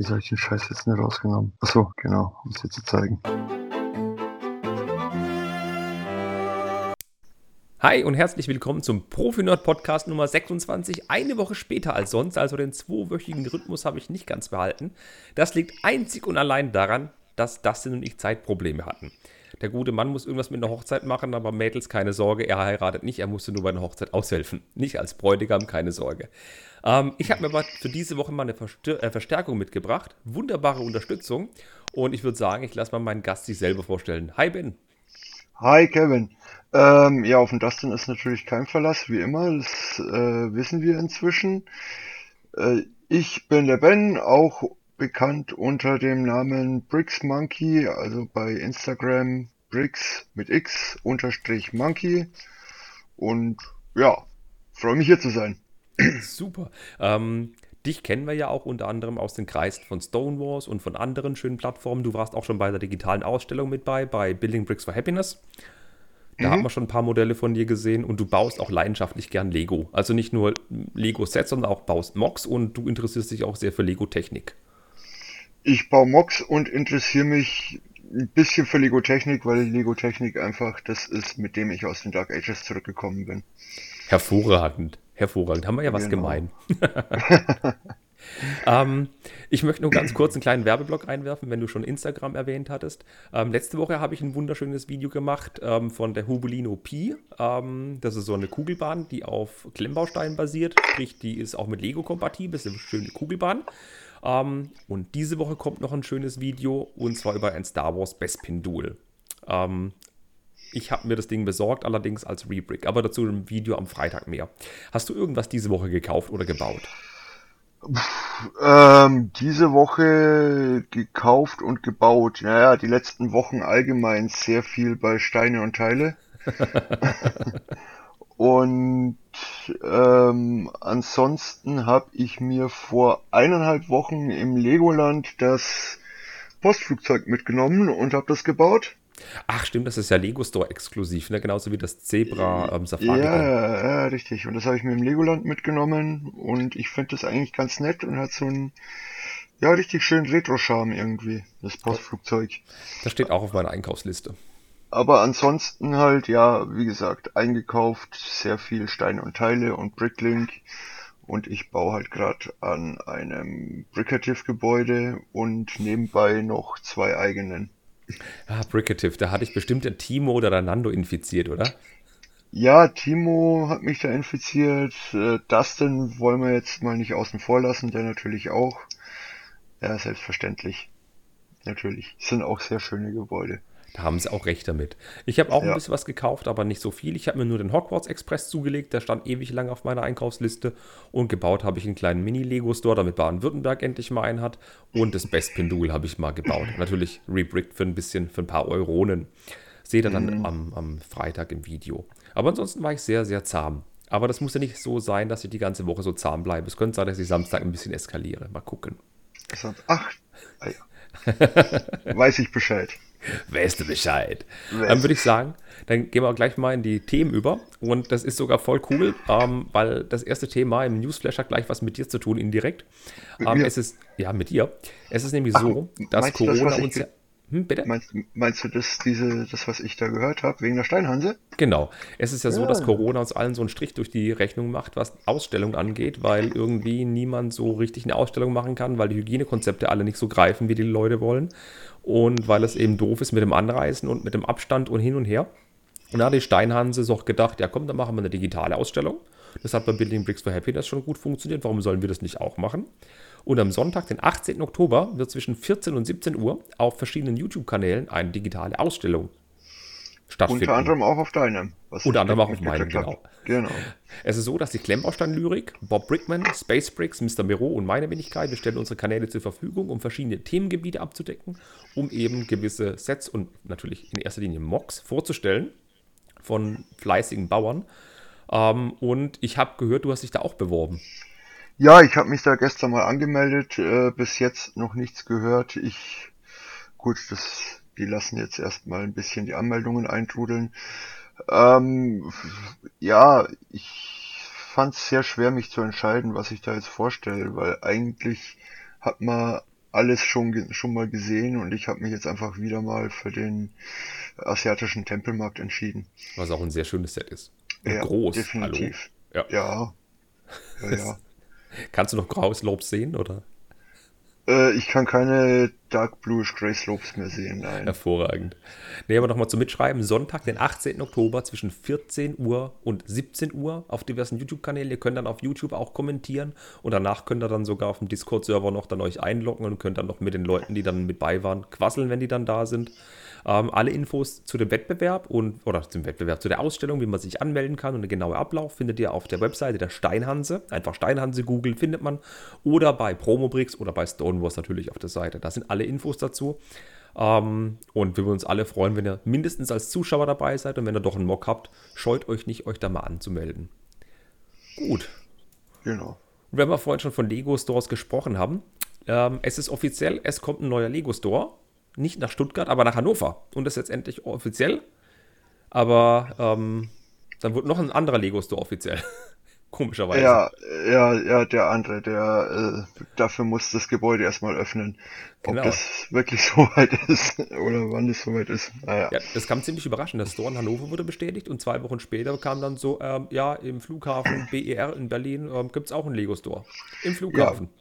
Wie soll ich den Scheiß jetzt nicht rausgenommen? Achso, genau, um es dir zu zeigen. Hi und herzlich willkommen zum Profi-Nerd Podcast Nummer 26. Eine Woche später als sonst, also den zweiwöchigen Rhythmus habe ich nicht ganz behalten. Das liegt einzig und allein daran, dass Dustin und ich Zeitprobleme hatten. Der gute Mann muss irgendwas mit einer Hochzeit machen, aber Mädels, keine Sorge, er heiratet nicht, er musste nur bei einer Hochzeit aushelfen. Nicht als Bräutigam, keine Sorge. Ähm, ich habe mir aber für diese Woche mal eine Verstär äh, Verstärkung mitgebracht. Wunderbare Unterstützung. Und ich würde sagen, ich lasse mal meinen Gast sich selber vorstellen. Hi Ben. Hi Kevin. Ähm, ja, auf den Dustin ist natürlich kein Verlass, wie immer. Das äh, wissen wir inzwischen. Äh, ich bin der Ben, auch bekannt unter dem Namen Bricks Monkey, also bei Instagram Bricks mit X unterstrich Monkey. Und ja, freue mich hier zu sein. Super. Ähm, dich kennen wir ja auch unter anderem aus den Kreisen von Stonewalls und von anderen schönen Plattformen. Du warst auch schon bei der digitalen Ausstellung mit bei, bei Building Bricks for Happiness. Da mhm. haben wir schon ein paar Modelle von dir gesehen und du baust auch leidenschaftlich gern Lego. Also nicht nur Lego-Sets, sondern auch baust Mocks und du interessierst dich auch sehr für Lego-Technik. Ich baue Mocks und interessiere mich ein bisschen für Lego-Technik, weil Lego-Technik einfach das ist, mit dem ich aus den Dark Ages zurückgekommen bin. Hervorragend. Hervorragend. Haben wir ja was genau. gemein. ähm, ich möchte nur ganz kurz einen kleinen Werbeblock einwerfen, wenn du schon Instagram erwähnt hattest. Ähm, letzte Woche habe ich ein wunderschönes Video gemacht ähm, von der Hubulino Pi. Ähm, das ist so eine Kugelbahn, die auf Klemmbausteinen basiert. Sprich, die ist auch mit Lego kompatibel. Das ist eine schöne Kugelbahn. Ähm, und diese Woche kommt noch ein schönes Video und zwar über ein Star Wars Bespin-Duel. Ähm, ich habe mir das Ding besorgt, allerdings als Rebrick. Aber dazu im Video am Freitag mehr. Hast du irgendwas diese Woche gekauft oder gebaut? Ähm, diese Woche gekauft und gebaut. Naja, die letzten Wochen allgemein sehr viel bei Steine und Teile. und ähm, ansonsten habe ich mir vor eineinhalb Wochen im Legoland das Postflugzeug mitgenommen und habe das gebaut. Ach, stimmt, das ist ja Lego Store exklusiv, ne? Genauso wie das Zebra ähm, Safari. Ja, ja, richtig. Und das habe ich mir im Legoland mitgenommen und ich finde das eigentlich ganz nett und hat so einen, ja, richtig schönen Retro-Charme irgendwie, das Postflugzeug. Das steht auch auf meiner Einkaufsliste. Aber ansonsten halt, ja, wie gesagt, eingekauft, sehr viel Steine und Teile und Bricklink. Und ich baue halt gerade an einem Brickative-Gebäude und nebenbei noch zwei eigenen. Ah, Brickative, da hatte ich bestimmt der Timo oder der Nando infiziert, oder? Ja, Timo hat mich da infiziert. Äh, Dustin wollen wir jetzt mal nicht außen vor lassen, der natürlich auch. Ja, selbstverständlich. Natürlich. Das sind auch sehr schöne Gebäude. Da haben sie auch recht damit. Ich habe auch ja. ein bisschen was gekauft, aber nicht so viel. Ich habe mir nur den Hogwarts Express zugelegt, der stand ewig lang auf meiner Einkaufsliste. Und gebaut habe ich einen kleinen Mini-Lego-Store, damit Baden-Württemberg endlich mal einen hat. Und das Best-Pendul habe ich mal gebaut. Natürlich rebrickt für ein bisschen, für ein paar Euronen. Seht ihr dann mhm. am, am Freitag im Video. Aber ansonsten war ich sehr, sehr zahm. Aber das muss ja nicht so sein, dass ich die ganze Woche so zahm bleibe. Es könnte sein, dass ich Samstag ein bisschen eskaliere. Mal gucken. Ach, ah ja. weiß ich Bescheid. Weißt du Bescheid? Weißt. Dann würde ich sagen, dann gehen wir gleich mal in die Themen über. Und das ist sogar voll cool, ähm, weil das erste Thema im Newsflash hat gleich was mit dir zu tun, indirekt. Ähm, es ist, ja, mit dir. Es ist nämlich Ach, so, dass Corona das, uns ja. Hm, bitte? Meinst, meinst, du das, diese, das, was ich da gehört habe, wegen der Steinhanse? Genau. Es ist ja, ja, so, dass Corona uns allen so einen Strich durch die Rechnung macht, was Ausstellungen angeht, weil irgendwie niemand so richtig eine Ausstellung machen kann, weil die Hygienekonzepte alle nicht so greifen, wie die Leute wollen. Und weil es eben doof ist mit dem Anreisen und mit dem Abstand und hin und her. Und da hat die Steinhanse so gedacht, ja komm, dann machen wir eine digitale Ausstellung. Das hat bei Building Bricks for Happiness schon gut funktioniert. Warum sollen wir das nicht auch machen? Und am Sonntag, den 18. Oktober, wird zwischen 14 und 17 Uhr auf verschiedenen YouTube-Kanälen eine digitale Ausstellung stattfinden. Unter anderem auch auf deinem. Unter anderem auch auf meinem, genau. genau. Es ist so, dass die Klemmbaustein-Lyrik, Bob Brickman, Space Bricks, Mr. Miro und meine Wenigkeit, wir stellen unsere Kanäle zur Verfügung, um verschiedene Themengebiete abzudecken, um eben gewisse Sets und natürlich in erster Linie Mocks vorzustellen von fleißigen Bauern. Ähm, und ich habe gehört, du hast dich da auch beworben. Ja, ich habe mich da gestern mal angemeldet, äh, bis jetzt noch nichts gehört. Ich, gut, das, die lassen jetzt erstmal ein bisschen die Anmeldungen eintrudeln. Ähm, ja, ich fand es sehr schwer, mich zu entscheiden, was ich da jetzt vorstelle, weil eigentlich hat man alles schon, schon mal gesehen und ich habe mich jetzt einfach wieder mal für den asiatischen Tempelmarkt entschieden. Was auch ein sehr schönes Set ist. Und ja, groß. Definitiv. Hallo. Ja. Ja. ja, ja. Kannst du noch graues Lob sehen, oder? Äh, ich kann keine Dark Bluish Grey Slopes mehr sehen, nein. Hervorragend. Nee, aber nochmal zum Mitschreiben. Sonntag, den 18. Oktober zwischen 14 Uhr und 17 Uhr auf diversen YouTube-Kanälen. Ihr könnt dann auf YouTube auch kommentieren und danach könnt ihr dann sogar auf dem Discord-Server noch dann euch einloggen und könnt dann noch mit den Leuten, die dann mit bei waren, quasseln, wenn die dann da sind. Ähm, alle Infos zu dem Wettbewerb und oder zum Wettbewerb, zu der Ausstellung, wie man sich anmelden kann und der genaue Ablauf findet ihr auf der Webseite der Steinhanse. Einfach Steinhanse googeln, findet man. Oder bei Promobricks oder bei Stonewars natürlich auf der Seite. Da sind alle Infos dazu. Ähm, und wir würden uns alle freuen, wenn ihr mindestens als Zuschauer dabei seid und wenn ihr doch einen Mock habt, scheut euch nicht, euch da mal anzumelden. Gut. Genau. Und wenn wir vorhin schon von Lego Stores gesprochen haben, ähm, es ist offiziell, es kommt ein neuer Lego Store nicht nach Stuttgart, aber nach Hannover. Und das ist jetzt endlich offiziell. Aber ähm, dann wird noch ein anderer Lego-Store offiziell. Komischerweise. Ja, ja, ja, der andere, der äh, dafür muss das Gebäude erstmal öffnen. Ob genau. das wirklich so weit ist oder wann es so weit ist. Naja. Ja, das kam ziemlich überraschend. Der Store in Hannover wurde bestätigt und zwei Wochen später kam dann so, ähm, ja, im Flughafen BER in Berlin ähm, gibt es auch einen Lego-Store. Im Flughafen. Ja.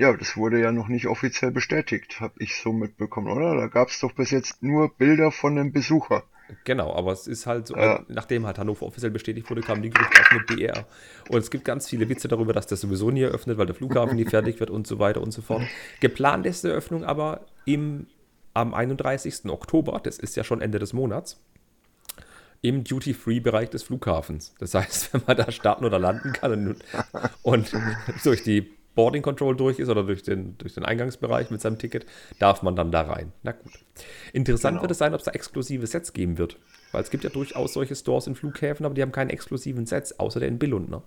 Ja, das wurde ja noch nicht offiziell bestätigt, habe ich so mitbekommen, oder? Da gab es doch bis jetzt nur Bilder von dem Besucher. Genau, aber es ist halt so, ja. nachdem halt Hannover offiziell bestätigt wurde, kam die Gerüchte auch mit BR. Und es gibt ganz viele Witze darüber, dass das sowieso nie eröffnet, weil der Flughafen nie fertig wird und so weiter und so fort. Geplant ist die Eröffnung aber im, am 31. Oktober, das ist ja schon Ende des Monats, im Duty-Free-Bereich des Flughafens. Das heißt, wenn man da starten oder landen kann und, und durch die Boarding Control durch ist oder durch den, durch den Eingangsbereich mit seinem Ticket, darf man dann da rein. Na gut. Interessant genau. wird es sein, ob es da exklusive Sets geben wird. Weil es gibt ja durchaus solche Stores in Flughäfen, aber die haben keine exklusiven Sets, außer der in Billund, ne?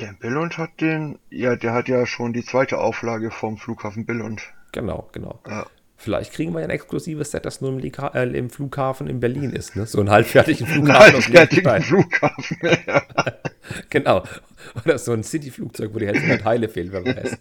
Der in Billund hat den, ja, der hat ja schon die zweite Auflage vom Flughafen Billund. Genau, genau. Ja. Vielleicht kriegen wir ja ein exklusives Set, das nur im, Lika äh, im Flughafen in Berlin ist, ne? So einen halbfertigen Flughafen. halbfertigen Flughafen, ja. genau. Oder so ein City-Flugzeug, wo die Hälfte der Teile fehlen, wer weiß.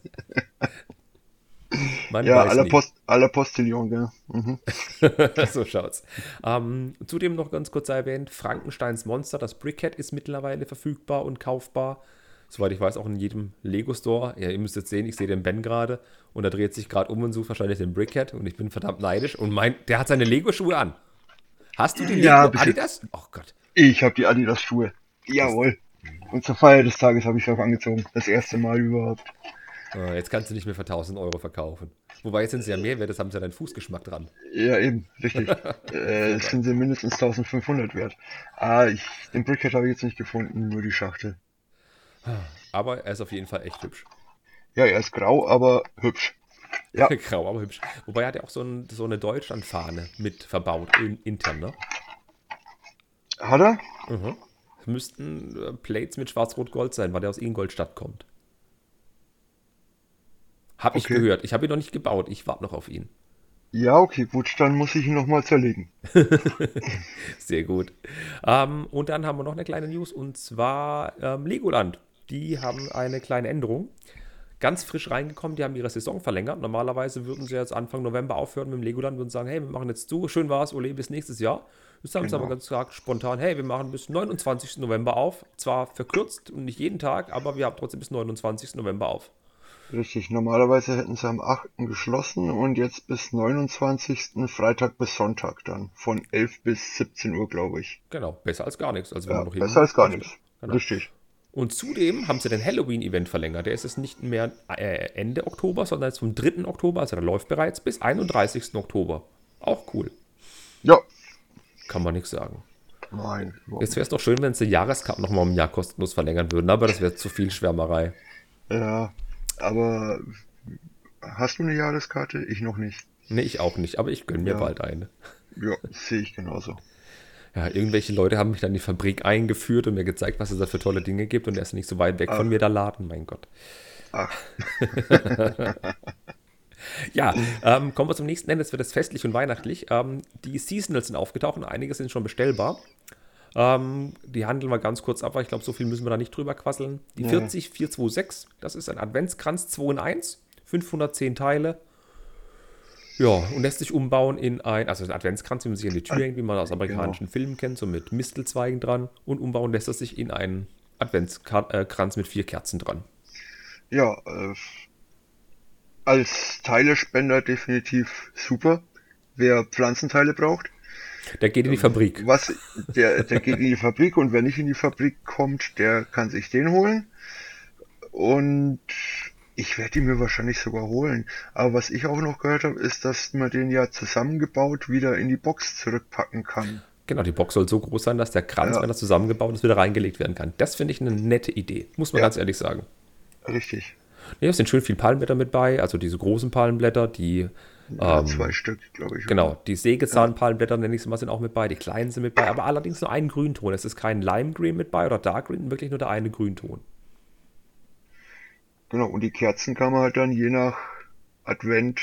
Man ja, aller, Post, aller Postillon, gell. Mhm. so schaut's. Ähm, zudem noch ganz kurz erwähnt, Frankensteins Monster, das Brickhead ist mittlerweile verfügbar und kaufbar. Soweit ich weiß, auch in jedem Lego-Store. Ja, ihr müsst jetzt sehen, ich sehe den Ben gerade und er dreht sich gerade um und sucht wahrscheinlich den Brickhead und ich bin verdammt neidisch und mein, der hat seine Lego-Schuhe an. Hast du die ja, Lego Adidas? Oh Gott. Ich habe die Adidas-Schuhe. Jawohl. Und zur Feier des Tages habe ich sie auch angezogen. Das erste Mal überhaupt. Ah, jetzt kannst du nicht mehr für 1000 Euro verkaufen. Wobei jetzt sind sie ja mehr wert, das haben sie ja deinen Fußgeschmack dran. Ja, eben, richtig. äh, sind sie mindestens 1500 wert. Ah, ich, den Brickhead habe ich jetzt nicht gefunden, nur die Schachtel. Aber er ist auf jeden Fall echt hübsch. Ja, er ist grau, aber hübsch. Ja. grau, aber hübsch. Wobei er hat ja auch so, ein, so eine Deutschlandfahne mit verbaut, in, intern, ne? Hat er? Mhm müssten äh, Plates mit Schwarz-Rot-Gold sein, weil der aus Ingolstadt kommt. Hab okay. ich gehört. Ich habe ihn noch nicht gebaut. Ich warte noch auf ihn. Ja, okay, gut, dann muss ich ihn nochmal zerlegen. Sehr gut. Ähm, und dann haben wir noch eine kleine News und zwar ähm, Legoland. Die haben eine kleine Änderung. Ganz frisch reingekommen, die haben ihre Saison verlängert. Normalerweise würden sie jetzt Anfang November aufhören mit dem Legoland und sagen, hey, wir machen jetzt zu, schön war's, Ole, bis nächstes Jahr. Das haben genau. sie aber ganz gesagt, spontan, hey, wir machen bis 29. November auf. Zwar verkürzt und nicht jeden Tag, aber wir haben trotzdem bis 29. November auf. Richtig, normalerweise hätten sie am 8. geschlossen und jetzt bis 29. Freitag bis Sonntag dann. Von 11 bis 17 Uhr, glaube ich. Genau, besser als gar nichts. Also ja, besser als gar nichts. Genau. Richtig. Und zudem haben sie den Halloween-Event verlängert. Der ist jetzt nicht mehr äh, Ende Oktober, sondern jetzt vom 3. Oktober, also der läuft bereits bis 31. Oktober. Auch cool. Ja, kann man nichts sagen. Nein. Jetzt wäre es doch schön, wenn sie Jahreskarten nochmal um ein Jahr kostenlos verlängern würden, aber das wäre zu viel Schwärmerei. Ja, aber hast du eine Jahreskarte? Ich noch nicht. Nee, ich auch nicht, aber ich gönne mir ja. bald eine. Ja, sehe ich genauso. Ja, irgendwelche Leute haben mich dann in die Fabrik eingeführt und mir gezeigt, was es da für tolle Dinge gibt und er ist nicht so weit weg Ach. von mir, der Laden, mein Gott. Ach. Ja, ähm, kommen wir zum nächsten Ende. Es wird es festlich und weihnachtlich. Ähm, die Seasonals sind aufgetaucht und einige sind schon bestellbar. Ähm, die handeln wir ganz kurz ab, weil ich glaube, so viel müssen wir da nicht drüber quasseln. Die ja. 40426, das ist ein Adventskranz 2 in 1, 510 Teile. Ja, und lässt sich umbauen in ein, also ein Adventskranz, wie man sich an die Tür hängt, wie man aus amerikanischen genau. Filmen kennt, so mit Mistelzweigen dran. Und umbauen lässt er sich in einen Adventskranz mit vier Kerzen dran. Ja, äh, als Teilespender definitiv super. Wer Pflanzenteile braucht. Der geht in die Fabrik. Was, der, der geht in die Fabrik und wer nicht in die Fabrik kommt, der kann sich den holen. Und ich werde ihn mir wahrscheinlich sogar holen. Aber was ich auch noch gehört habe, ist, dass man den ja zusammengebaut wieder in die Box zurückpacken kann. Genau, die Box soll so groß sein, dass der Kranz, ja. wenn er zusammengebaut ist, wieder reingelegt werden kann. Das finde ich eine nette Idee, muss man ja. ganz ehrlich sagen. Richtig. Ja, es sind schön viele Palmblätter mit bei, also diese großen Palmblätter, die. Ja, ähm, zwei Stück, glaube ich. Genau, die Sägezahnpalmblätter, nenne ich es mal, sind auch mit bei, die kleinen sind mit bei, aber allerdings nur ein Grünton. Es ist kein Lime Green mit bei oder Dark Green, wirklich nur der eine Grünton. Genau, und die Kerzen kann man halt dann je nach Advent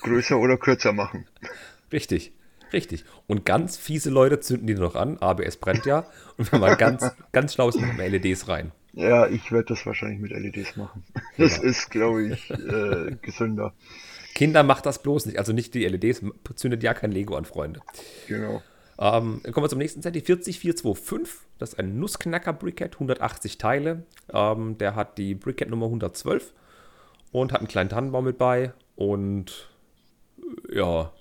größer oder kürzer machen. Richtig, richtig. Und ganz fiese Leute zünden die noch an, ABS brennt ja. Und wenn man ganz, ganz schlau ist, machen wir LEDs rein. Ja, ich werde das wahrscheinlich mit LEDs machen. Das ja. ist, glaube ich, äh, gesünder. Kinder macht das bloß nicht. Also nicht die LEDs, zündet ja kein Lego an, Freunde. Genau. Ähm, kommen wir zum nächsten Set, die 40425. Das ist ein Nussknacker-Briquette, 180 Teile. Ähm, der hat die Briquette Nummer 112 und hat einen kleinen Tannenbaum mit bei. Und äh, ja,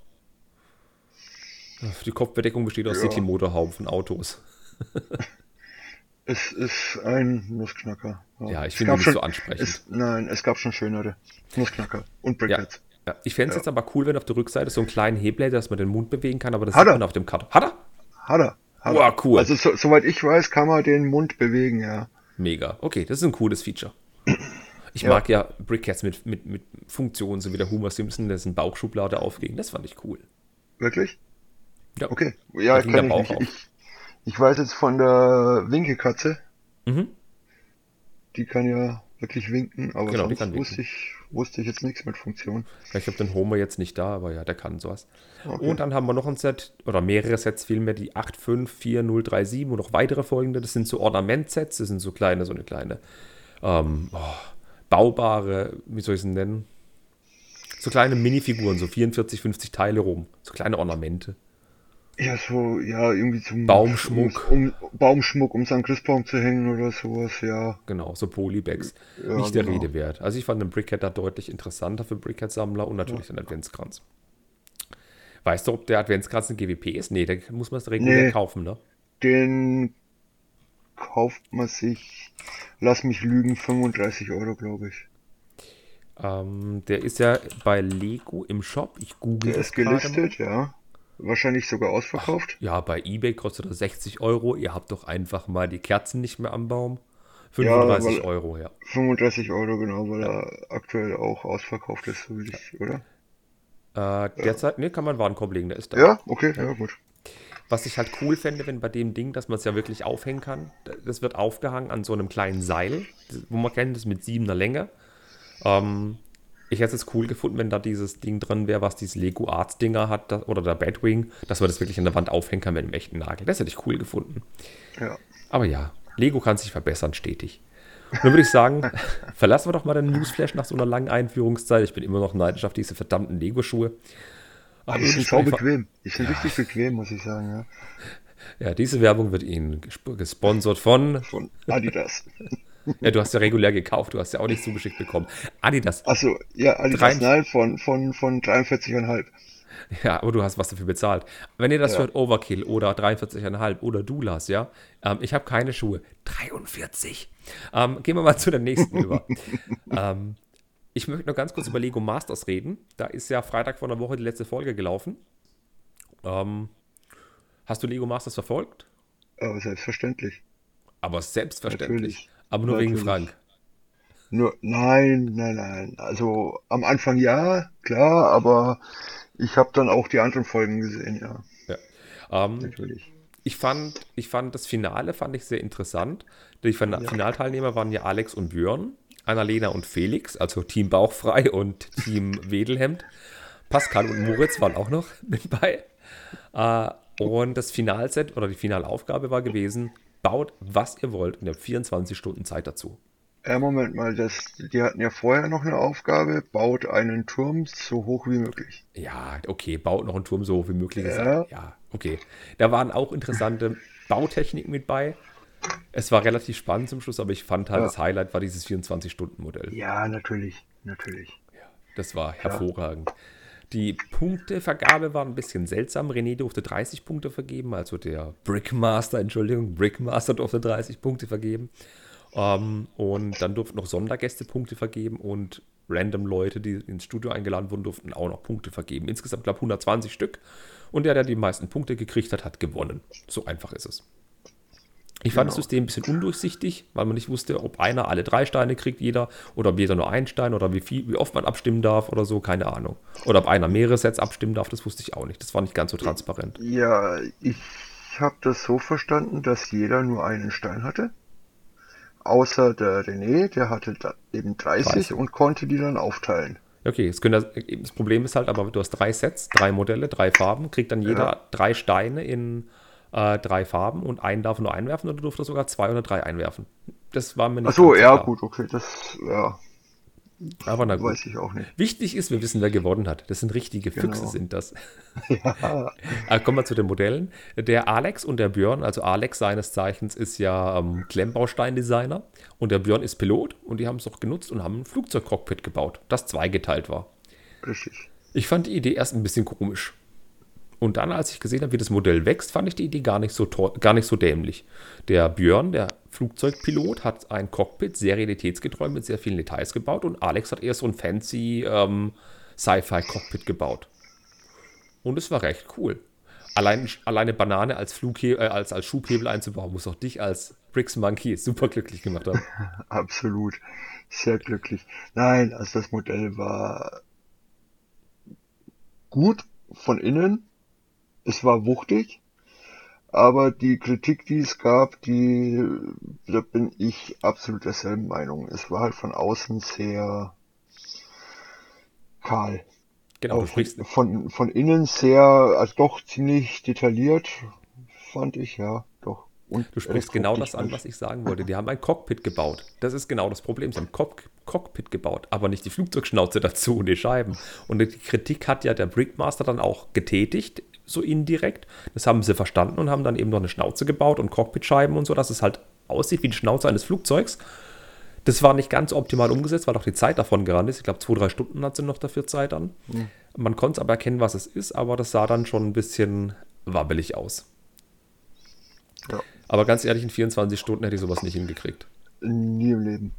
die Kopfbedeckung besteht aus ja. City-Motorhauben von Autos. es ist ein Nussknacker. Ja, ja ich finde ihn nicht schon, so ansprechend. Es, nein, es gab schon schönere Nussknacker und Briquettes. Ja. Ja, ich fände es ja. jetzt aber cool, wenn auf der Rückseite so einen kleinen Hebel hätte, dass man den Mund bewegen kann, aber das hat sieht er. man auf dem Karton. Hat er? Hat er. Hat oh, cool. Also so, soweit ich weiß, kann man den Mund bewegen, ja. Mega. Okay, das ist ein cooles Feature. Ich ja. mag ja Brickheads mit, mit, mit Funktionen, so wie der Homer Simpson, dessen Bauchschublade aufging. Das fand ich cool. Wirklich? Ja. Okay. Ja, kann ich, ich, ich weiß jetzt von der Winkelkatze. Mhm. Die kann ja wirklich winken, aber genau, sonst wusste ich, wusste ich jetzt nichts mit Funktion. Ja, ich habe den Homer jetzt nicht da, aber ja, der kann sowas. Okay. Und dann haben wir noch ein Set, oder mehrere Sets vielmehr, die 8544037 und noch weitere folgende. Das sind so Ornamentsets, das sind so kleine, so eine kleine ähm, oh, baubare, wie soll ich es nennen? So kleine Minifiguren, so 44, 50 Teile rum. So kleine Ornamente. Ja, so, ja, irgendwie zum Baumschmuck. Um, um Baumschmuck, um seinen Christbaum zu hängen oder sowas, ja. Genau, so Polybags. Ja, Nicht der genau. Rede wert. Also ich fand den Brickhead da deutlich interessanter für Brickhead-Sammler und natürlich ja. den Adventskranz. Weißt du, ob der Adventskranz ein GWP ist? Nee, den muss man regulär nee, kaufen, ne? Den kauft man sich, lass mich lügen, 35 Euro, glaube ich. Ähm, der ist ja bei Lego im Shop. Ich google Der ist gelistet, ja. Wahrscheinlich sogar ausverkauft. Ach, ja, bei eBay kostet er 60 Euro. Ihr habt doch einfach mal die Kerzen nicht mehr am Baum. 35 ja, Euro, ja. 35 Euro, genau, weil ja. er aktuell auch ausverkauft ist, so ich, oder? Äh, derzeit, ja. ne, kann man Warenkorb legen, der ist da. Ja, okay, ja, gut. Was ich halt cool fände, wenn bei dem Ding, dass man es ja wirklich aufhängen kann, das wird aufgehangen an so einem kleinen Seil, wo man kennt, das mit siebener Länge. Ähm, ich hätte es cool gefunden, wenn da dieses Ding drin wäre, was dieses Lego Arts Dinger hat, das, oder der Batwing, dass man das wirklich an der Wand aufhängen kann mit einem echten Nagel. Das hätte ich cool gefunden. Ja. Aber ja, Lego kann sich verbessern stetig. Und dann würde ich sagen, verlassen wir doch mal den Newsflash nach so einer langen Einführungszeit. Ich bin immer noch neidisch auf diese verdammten Lego-Schuhe. Aber die sind so bequem. Die sind ja. richtig bequem, muss ich sagen. Ja. ja, diese Werbung wird Ihnen gesponsert von... Von Adidas. Ja, du hast ja regulär gekauft, du hast ja auch nicht zugeschickt bekommen. Adidas. Achso, ja, Adidas, nein, von, von, von 43,5. Ja, aber du hast was dafür bezahlt. Wenn ihr das ja. hört, Overkill oder 43,5 oder Dulas, ja, ähm, ich habe keine Schuhe. 43. Ähm, gehen wir mal zu der nächsten über. ähm, ich möchte noch ganz kurz über Lego Masters reden. Da ist ja Freitag vor einer Woche die letzte Folge gelaufen. Ähm, hast du Lego Masters verfolgt? Aber selbstverständlich. Aber selbstverständlich. Natürlich. Aber nur Natürlich. wegen Frank. Nur, nein, nein, nein. Also am Anfang ja, klar, aber ich habe dann auch die anderen Folgen gesehen, ja. Ja. Ähm, Natürlich. Ich fand, ich fand das Finale fand ich sehr interessant. Die ja. Finalteilnehmer waren ja Alex und Björn, Annalena und Felix, also Team Bauchfrei und Team Wedelhemd. Pascal und Moritz waren auch noch mit bei. Äh, und das Finalset oder die Finalaufgabe war gewesen, baut, was ihr wollt und ihr habt 24 Stunden Zeit dazu. Ja, Moment mal, das, die hatten ja vorher noch eine Aufgabe, baut einen Turm so hoch wie möglich. Ja, okay, baut noch einen Turm so hoch wie möglich. Ja. ja, okay. Da waren auch interessante Bautechniken mit bei. Es war relativ spannend zum Schluss, aber ich fand halt, Ja. das Highlight war dieses 24-Stunden-Modell. Ja, natürlich, natürlich. Das war hervorragend. Die Punktevergabe war ein bisschen seltsam. René durfte 30 Punkte vergeben, also der Brickmaster, Entschuldigung, Brickmaster durfte 30 Punkte vergeben. Ähm, und dann durften noch Sondergäste Punkte vergeben und random Leute, die ins Studio eingeladen wurden, durften auch noch Punkte vergeben. Insgesamt, glaube ich, 120 Stück. Und der, der die meisten Punkte gekriegt hat, hat gewonnen. So einfach ist es. Ich fand das Genau. System ein bisschen undurchsichtig, weil man nicht wusste, ob einer alle drei Steine kriegt, jeder, oder ob jeder nur einen Stein oder wie viel, wie oft man abstimmen darf oder so, keine Ahnung. Oder ob einer mehrere Sets abstimmen darf, das wusste ich auch nicht. Das war nicht ganz so transparent. Ja, ich habe das so verstanden, dass jeder nur einen Stein hatte. Außer der René, der hatte eben 30, 30. und konnte die dann aufteilen. Okay, es können, das Problem ist halt, aber du hast drei Sets, drei Modelle, drei Farben, kriegt dann jeder Ja. drei Steine in äh, drei Farben und einen darf nur einwerfen oder durfte sogar zwei oder drei einwerfen. Das war mir nicht Ach so, ja, klar. gut, okay, das ja, Aber na gut. weiß ich auch nicht. Wichtig ist, wir wissen, wer gewonnen hat. Das sind richtige Füchse, Genau. sind das. Ja, Äh, kommen wir zu den Modellen. Der Alex und der Björn, also Alex seines Zeichens ist ja ähm, Klemmbaustein-Designer und der Björn ist Pilot und die haben es auch genutzt und haben ein Flugzeugcockpit gebaut, das zweigeteilt war. richtig. Ich fand die Idee erst ein bisschen komisch. Und dann, als ich gesehen habe, wie das Modell wächst, fand ich die Idee gar nicht so, gar nicht so dämlich. Der Björn, der Flugzeugpilot, hat ein Cockpit sehr realitätsgetreu mit sehr vielen Details gebaut und Alex hat eher so ein fancy ähm, Sci-Fi-Cockpit gebaut. Und es war recht cool. Allein, alleine Banane als, Flughe äh, als, als Schubhebel einzubauen, muss auch dich als Bricks Monkey super glücklich gemacht haben. Absolut. Sehr glücklich. Nein, also das Modell war gut von innen. Es war wuchtig. Aber die Kritik, die es gab, die, da bin ich absolut derselben Meinung. Es war halt von außen sehr kahl. Genau, du sprichst, von, von innen sehr, also doch ziemlich detailliert, fand ich, ja, doch. Und Du sprichst genau das an, was ich sagen wollte. Die haben ein Cockpit gebaut. Das ist genau das Problem. Sie haben Cock Cockpit gebaut, aber nicht die Flugzeugschnauze dazu und die Scheiben. Und die Kritik hat ja der Brickmaster dann auch getätigt, so indirekt. Das haben sie verstanden und haben dann eben noch eine Schnauze gebaut und Cockpitscheiben und so, dass es halt aussieht wie die Schnauze eines Flugzeugs. Das war nicht ganz optimal umgesetzt, weil auch die Zeit davon gerannt ist. Ich glaube, zwei, drei Stunden hat sie noch dafür Zeit dann. Man konnte es aber erkennen, was es ist, aber das sah dann schon ein bisschen wabbelig aus. Ja. Aber ganz ehrlich, in 24 Stunden hätte ich sowas nicht hingekriegt. Nie im Leben.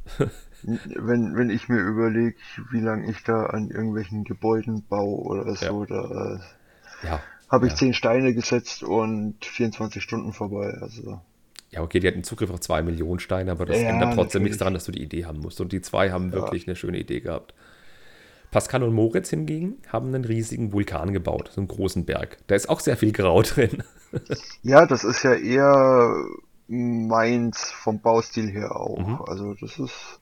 wenn, wenn ich mir überlege, wie lange ich da an irgendwelchen Gebäuden baue oder so, da äh, Ja. Habe ich ja. zehn Steine gesetzt und 24 Stunden vorbei. Also Ja, okay, die hatten Zugriff auf zwei Millionen Steine, aber das Ja, ändert trotzdem natürlich. nichts daran, dass du die Idee haben musst. Und die zwei haben wirklich eine schöne Idee gehabt. Pascal und Moritz hingegen haben einen riesigen Vulkan gebaut, so einen großen Berg. Da ist auch sehr viel Grau drin. ja, das ist ja eher meins vom Baustil her auch. Mhm. Also das ist,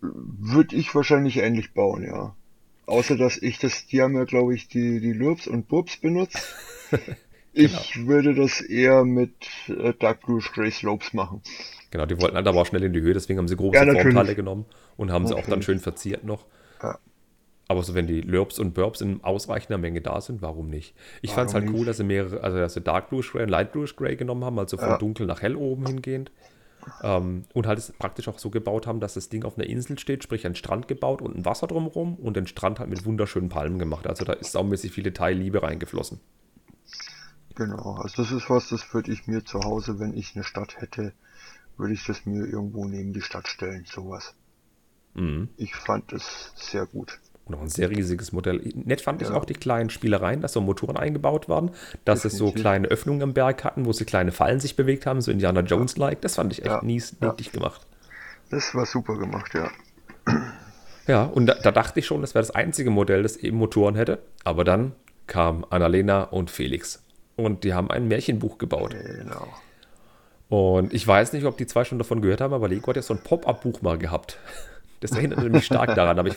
würde ich wahrscheinlich ähnlich bauen, ja. Außer dass ich das, die haben ja glaube ich die, die Lurps und Burbs benutzt. Ich Genau. würde das eher mit äh, Dark Blue Gray Slopes machen. Genau, die wollten halt aber auch schnell in die Höhe, deswegen haben sie große Ja, natürlich. Formteile genommen und haben sie auch dann Natürlich. schön verziert noch. Ja. Aber so, wenn die Lurbs und Burbs in ausreichender Menge da sind, warum nicht? Ich fand es halt cool, nicht? dass sie mehrere, also dass sie Dark Bluish Gray und Light Bluish Gray genommen haben, also von Ja. dunkel nach hell oben hingehend. Ähm, und halt es praktisch auch so gebaut haben, dass das Ding auf einer Insel steht, sprich ein Strand gebaut und ein Wasser drumherum und den Strand halt mit wunderschönen Palmen gemacht. Also da ist saumäßig viel Detailliebe reingeflossen. Genau, also das ist was, das würde ich mir zu Hause, wenn ich eine Stadt hätte, würde ich das mir irgendwo neben die Stadt stellen, sowas. Mhm. Ich fand es sehr gut. Auch ein sehr riesiges Modell. Nett fand ich Ja. auch die kleinen Spielereien, dass so Motoren eingebaut waren, dass es so kleine Öffnungen am Berg hatten, wo sie kleine Fallen sich bewegt haben, so Indiana Jones-like. Das fand ich echt Ja. nies, Ja. niedlich gemacht. Das war super gemacht, ja. Ja, und da, da dachte ich schon, das wäre das einzige Modell, das eben Motoren hätte. Aber dann kam Annalena und Felix. Und die haben ein Märchenbuch gebaut. Genau. Und ich weiß nicht, ob die zwei schon davon gehört haben, aber Lego hat ja so ein Pop-Up-Buch mal gehabt. Das erinnert mich stark daran. Aber ich,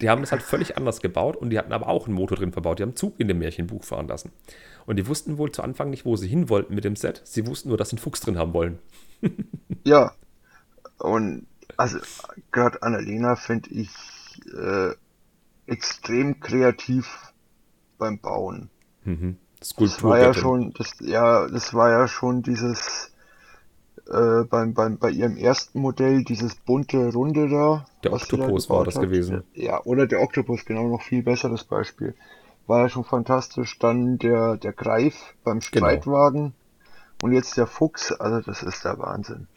die haben das halt völlig anders gebaut und die hatten aber auch einen Motor drin verbaut. Die haben Zug in dem Märchenbuch fahren lassen. Und die wussten wohl zu Anfang nicht, wo sie hin wollten mit dem Set. Sie wussten nur, dass sie einen Fuchs drin haben wollen. Ja, Und also gerade Annalena finde ich äh, extrem kreativ beim Bauen. Mhm. Das war ja schon, das, ja, das war ja schon dieses äh, beim, beim, bei ihrem ersten Modell, dieses bunte Runde da. Der Oktopus da war das hat. gewesen. Ja, oder der Oktopus, genau, noch viel besseres Beispiel. War ja schon fantastisch. Dann der, der Greif beim genau. Streitwagen. Genau. Und jetzt der Fuchs, also das ist der Wahnsinn.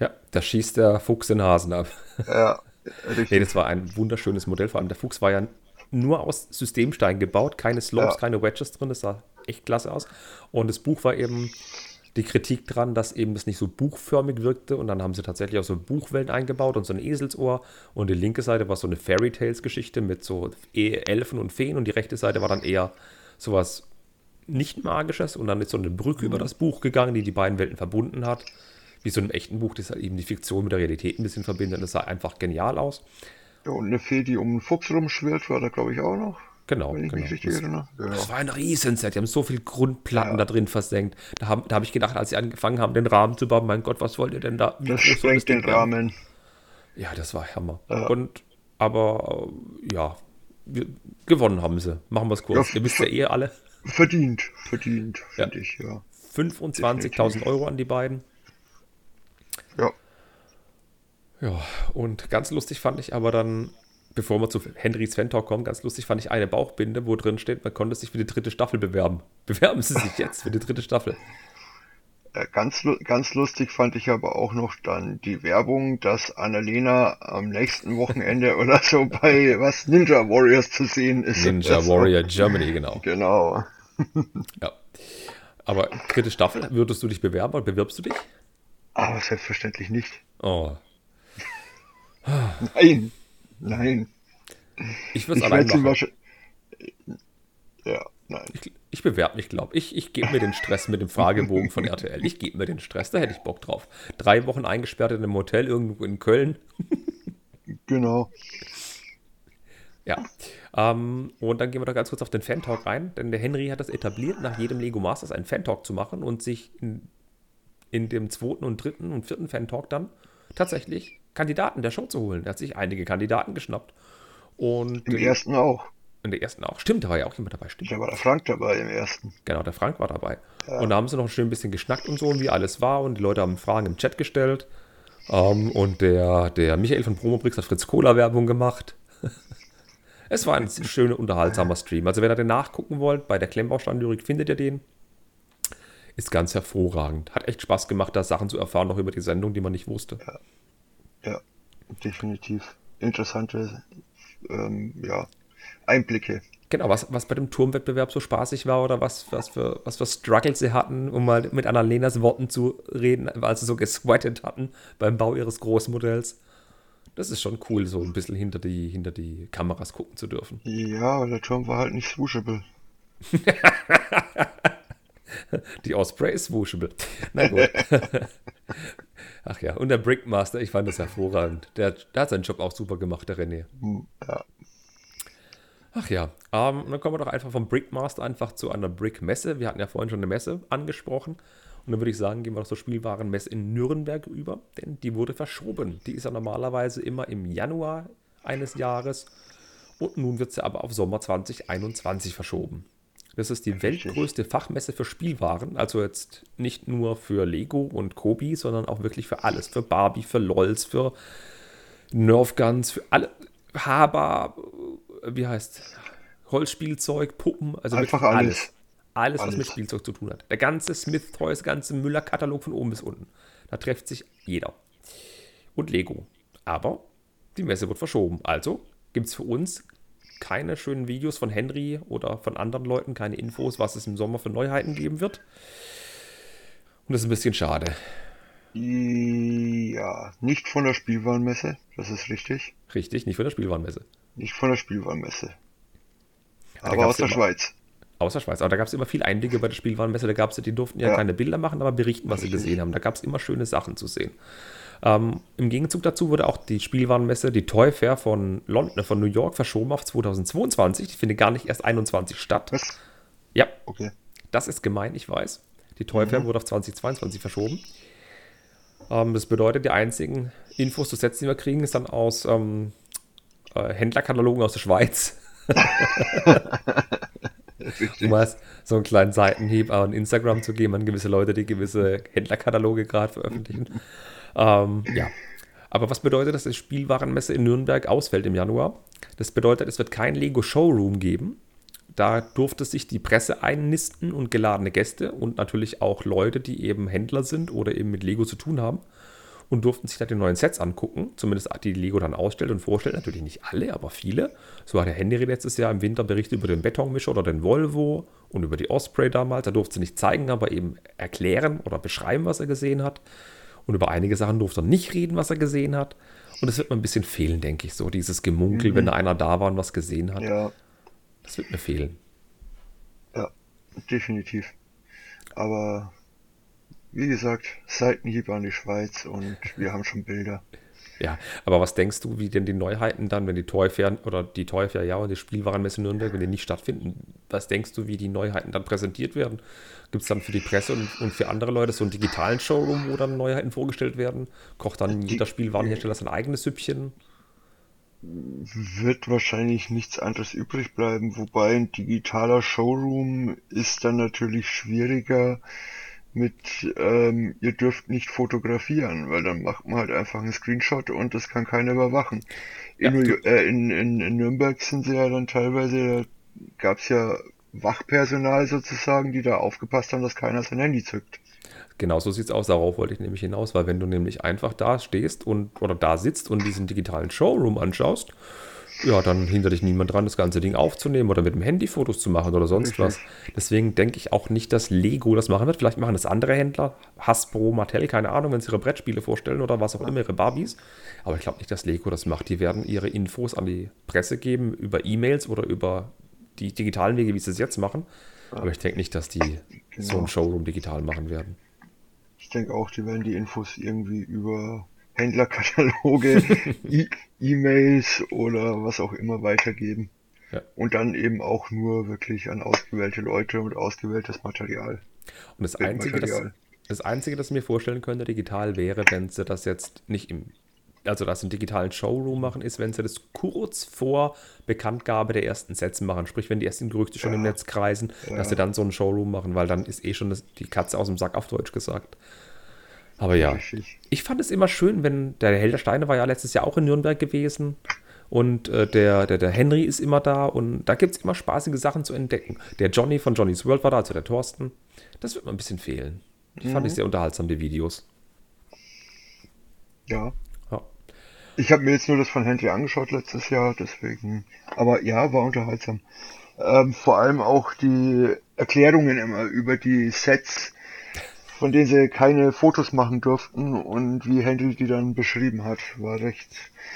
Ja, da schießt der Fuchs den Hasen ab. Ja, richtig. nee, das war ein wunderschönes Modell. Vor allem der Fuchs war ja nur aus Systemstein gebaut, keine Slopes, ja. keine Wedges drin. Das sah echt klasse aus. Und das Buch war eben die Kritik dran, dass eben das nicht so buchförmig wirkte. Und dann haben sie tatsächlich auch so Buchwellen eingebaut und so ein Eselsohr. Und die linke Seite war so eine Fairy Tales Geschichte mit so e- Elfen und Feen. Und die rechte Seite war dann eher sowas nicht magisches. Und dann ist so eine Brücke mhm. über das Buch gegangen, die die beiden Welten verbunden hat. Wie so einem echten Buch, das halt eben die Fiktion mit der Realität ein bisschen verbindet. Das sah einfach genial aus. Ja, und eine Fee, die um einen Fuchs rumschwirrt, war da, glaube ich, auch noch. Genau, genau. Das, genau. das, war ein Riesenset. Die haben so viele Grundplatten ja. da drin versenkt. Da habe da hab ich gedacht, als sie angefangen haben, den Rahmen zu bauen, mein Gott, was wollt ihr denn da? Wie das sprengt den Rahmen. Ja, das war Hammer. Ja. Und, aber, ja, wir, gewonnen haben sie. Machen wir es kurz. Ja, ihr wisst ja eh alle. Verdient, verdient, finde ich, ja. 25.000 Euro an die beiden. Ja. Ja, und ganz lustig fand ich aber dann bevor wir zu Henrys Fan Talk kommen, ganz lustig fand ich eine Bauchbinde, wo drin steht, man konnte sich für die dritte Staffel bewerben. Bewerben Sie sich jetzt für die dritte Staffel. Ganz, ganz lustig fand ich aber auch noch dann die Werbung, dass Annalena am nächsten Wochenende oder so bei was Ninja Warriors zu sehen ist. Ninja das Warrior war. Germany, genau. Genau. ja. Aber dritte Staffel, würdest du dich bewerben oder bewirbst du dich? Aber selbstverständlich nicht. Oh. Nein. Nein. Ich würde es allein machen. Ja, nein. Ich, ich bewerbe mich, glaube ich. Ich gebe mir den Stress mit dem Fragebogen von RTL. Ich gebe mir den Stress, da hätte ich Bock drauf. Drei Wochen eingesperrt in einem Hotel irgendwo in Köln. genau. Ja. Ähm, und dann gehen wir da ganz kurz auf den Fan-Talk rein, denn der Henry hat das etabliert, nach jedem Lego Masters einen Fan-Talk zu machen und sich in, in dem zweiten und dritten und vierten Fan-Talk dann tatsächlich Kandidaten der Show zu holen. Er hat sich einige Kandidaten geschnappt. Und Im ersten auch. In der ersten auch. Stimmt, da war ja auch jemand dabei. Stimmt. Da war der Frank dabei im ersten. Genau, der Frank war dabei. Ja. Und da haben sie noch schön ein bisschen geschnackt und so und wie alles war. Und die Leute haben Fragen im Chat gestellt. Um, ähm, und der, der Michael von Promobrix hat Fritz Cola Werbung gemacht. es war ein schöner, unterhaltsamer Stream. Also, wenn ihr den nachgucken wollt, bei der Klemmbaustein-Lyrik findet ihr den. Ist ganz hervorragend. Hat echt Spaß gemacht, da Sachen zu erfahren, noch über die Sendung, die man nicht wusste. Ja. Ja, definitiv. Interessante ähm, ja, Einblicke. Genau, was, was bei dem Turmwettbewerb so spaßig war oder was, was, für, was für Struggles sie hatten, um mal mit Annalenas Worten zu reden, weil sie so gesweatet hatten beim Bau ihres Großmodells. Das ist schon cool, so ein bisschen hinter die, hinter die Kameras gucken zu dürfen. Ja, aber der Turm war halt nicht swooshable. die Osprey ist swooshable. Na gut. Ach ja, und der Brickmaster, ich fand das hervorragend. Der, der hat seinen Job auch super gemacht, der René. Hm, ja. Ach ja, ähm, dann kommen wir doch einfach vom Brickmaster einfach zu einer Brickmesse. Wir hatten ja vorhin schon eine Messe angesprochen. Und dann würde ich sagen, gehen wir doch zur Spielwarenmesse in Nürnberg über, denn die wurde verschoben. Die ist ja normalerweise immer im Januar eines Jahres. Und nun wird sie aber auf Sommer 2021 verschoben. Das ist die weltgrößte Fachmesse für Spielwaren. Also jetzt nicht nur für Lego und Kobi, sondern auch wirklich für alles. Für Barbie, für LOLs, für Nerf Guns, für alle. Haber, wie heißt Holzspielzeug, Puppen, also einfach alles. alles. Alles, was mit Spielzeug zu tun hat. Der ganze Smith Toys, ganze Müller-Katalog von oben bis unten. Da trifft sich jeder. Und Lego. Aber die Messe wird verschoben. Also gibt es für uns keine schönen Videos von Henry oder von anderen Leuten, keine Infos, was es im Sommer für Neuheiten geben wird. Und das ist ein bisschen schade. Ja, nicht von der Spielwarenmesse, das ist richtig. Richtig, nicht von der Spielwarenmesse. Nicht von der Spielwarenmesse. Aber aus der immer, Schweiz. Aus der Schweiz. Aber da gab es immer viel Einblicke bei der Spielwarenmesse. Da gab es, die durften ja, ja, keine Bilder machen, aber berichten, was sie gesehen haben. Da gab es immer schöne Sachen zu sehen. Ähm, Im Gegenzug dazu wurde auch die Spielwarenmesse, die Toy Fair von London, äh, von New York verschoben auf 2022. Die findet gar nicht erst 21 statt. Was? Ja. Okay. Das ist gemein, ich weiß. Die Toy Fair mhm. wurde auf 2022 verschoben. Ähm, das bedeutet, die einzigen Infos zu setzen, die wir kriegen, ist dann aus ähm, äh, Händlerkatalogen aus der Schweiz. um mal so einen kleinen Seitenhieb an Instagram zu geben an gewisse Leute, die gewisse Händlerkataloge gerade veröffentlichen. ähm, ja. Aber was bedeutet, dass die Spielwarenmesse in Nürnberg ausfällt im Januar? Das bedeutet, es wird kein Lego Showroom geben. Da durfte sich die Presse einnisten und geladene Gäste und natürlich auch Leute, die eben Händler sind oder eben mit Lego zu tun haben und durften sich da die neuen Sets angucken. Zumindest die Lego dann ausstellt und vorstellt. Natürlich nicht alle, aber viele. So hat der Henry letztes Jahr im Winter berichtet über den Betonmischer oder den Volvo und über die Osprey damals. Da durfte sie nicht zeigen, aber eben erklären oder beschreiben, was er gesehen hat. Und über einige Sachen durfte er nicht reden, was er gesehen hat. Und das wird mir ein bisschen fehlen, denke ich, so dieses Gemunkel, mhm. wenn da einer da war und was gesehen hat. Ja. Das wird mir fehlen. Ja, definitiv. Aber wie gesagt, Seitenhieb an die Schweiz und wir haben schon Bilder. Ja, aber was denkst du, wie denn die Neuheiten dann, wenn die Toy Fair oder die Toy Fair, ja, und die Spielwarenmesse Nürnberg, wenn die nicht stattfinden, was denkst du, wie die Neuheiten dann präsentiert werden? Gibt es dann für die Presse und, und, für andere Leute so einen digitalen Showroom, wo dann Neuheiten vorgestellt werden? Kocht dann die, jeder Spielwarenhersteller sein eigenes Süppchen? Wird wahrscheinlich nichts anderes übrig bleiben, wobei ein digitaler Showroom ist dann natürlich schwieriger, mit ähm, ihr dürft nicht fotografieren, weil dann macht man halt einfach einen Screenshot und das kann keiner überwachen. In, ja, äh, in, in, in, Nürnberg sind sie ja dann teilweise, gab es ja Wachpersonal sozusagen, die da aufgepasst haben, dass keiner sein Handy zückt. Genau so sieht es aus, darauf wollte ich nämlich hinaus, weil wenn du nämlich einfach da stehst und oder da sitzt und diesen digitalen Showroom anschaust, ja, dann hindert dich niemand dran, das ganze Ding aufzunehmen oder mit dem Handy Fotos zu machen oder sonst Richtig. was. Deswegen denke ich auch nicht, dass Lego das machen wird. Vielleicht machen das andere Händler, Hasbro, Mattel, keine Ahnung, wenn sie ihre Brettspiele vorstellen oder was auch immer, ihre Barbies. Aber ich glaube nicht, dass Lego das macht. Die werden ihre Infos an die Presse geben über E-Mails oder über die digitalen Wege, wie sie es jetzt machen. Aber ich denke nicht, dass die genau. so ein Showroom digital machen werden. Ich denke auch, die werden die Infos irgendwie über Händlerkataloge, E-Mails oder was auch immer weitergeben. Ja. Und dann eben auch nur wirklich an ausgewählte Leute und ausgewähltes Material. Und das Einzige, das, das Einzige, das ich mir vorstellen könnte, digital wäre, wenn sie das jetzt nicht im, also das im digitalen Showroom machen, ist, wenn sie das kurz vor Bekanntgabe der ersten Sätze machen. Sprich, wenn die ersten Gerüchte schon ja. im Netz kreisen, ja. dass sie dann so einen Showroom machen, weil dann ist eh schon das, die Katze aus dem Sack auf Deutsch gesagt. Aber ja, ich fand es immer schön, wenn der Helder Steine war ja letztes Jahr auch in Nürnberg gewesen. Und äh, der, der, der Henry ist immer da und da gibt es immer spaßige Sachen zu entdecken. Der Johnny von Johnny's World war da, also der Thorsten. Das wird mir ein bisschen fehlen. Die mhm. fand ich sehr unterhaltsam, die Videos. Ja. ja. Ich habe mir jetzt nur das von Henry angeschaut letztes Jahr, deswegen. Aber ja, war unterhaltsam. Ähm, vor allem auch die Erklärungen immer über die Sets, von denen sie keine Fotos machen durften und wie Henry die dann beschrieben hat, war recht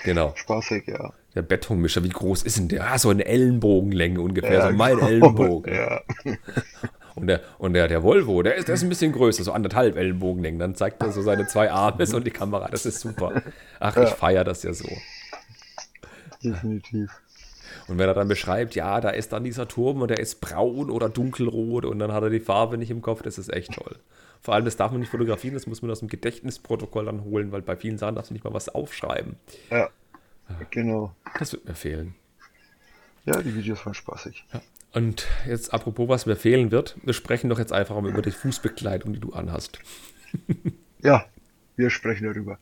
genau. spaßig, ja. Der Betonmischer, wie groß ist denn der? Ah, so eine Ellenbogenlänge ungefähr, ja, so mein genau. Ellenbogen. Ja. Und der, und der, der Volvo, der ist, der ist ein bisschen größer, so anderthalb Ellenbogenlängen. Dann zeigt er so seine zwei Arme und die Kamera. Das ist super. Ach, ich feiere das ja so. Definitiv. Und wenn er dann beschreibt, ja, da ist dann dieser Turm und der ist braun oder dunkelrot und dann hat er die Farbe nicht im Kopf, das ist echt toll. Vor allem, das darf man nicht fotografieren, das muss man aus dem Gedächtnisprotokoll dann holen, weil bei vielen Sachen darfst du nicht mal was aufschreiben. Ja, genau. Das wird mir fehlen. Ja, die Videos waren spaßig. Ja. Und jetzt apropos, was mir fehlen wird, wir sprechen doch jetzt einfach mal über die Fußbekleidung, die du anhast. ja, wir sprechen darüber.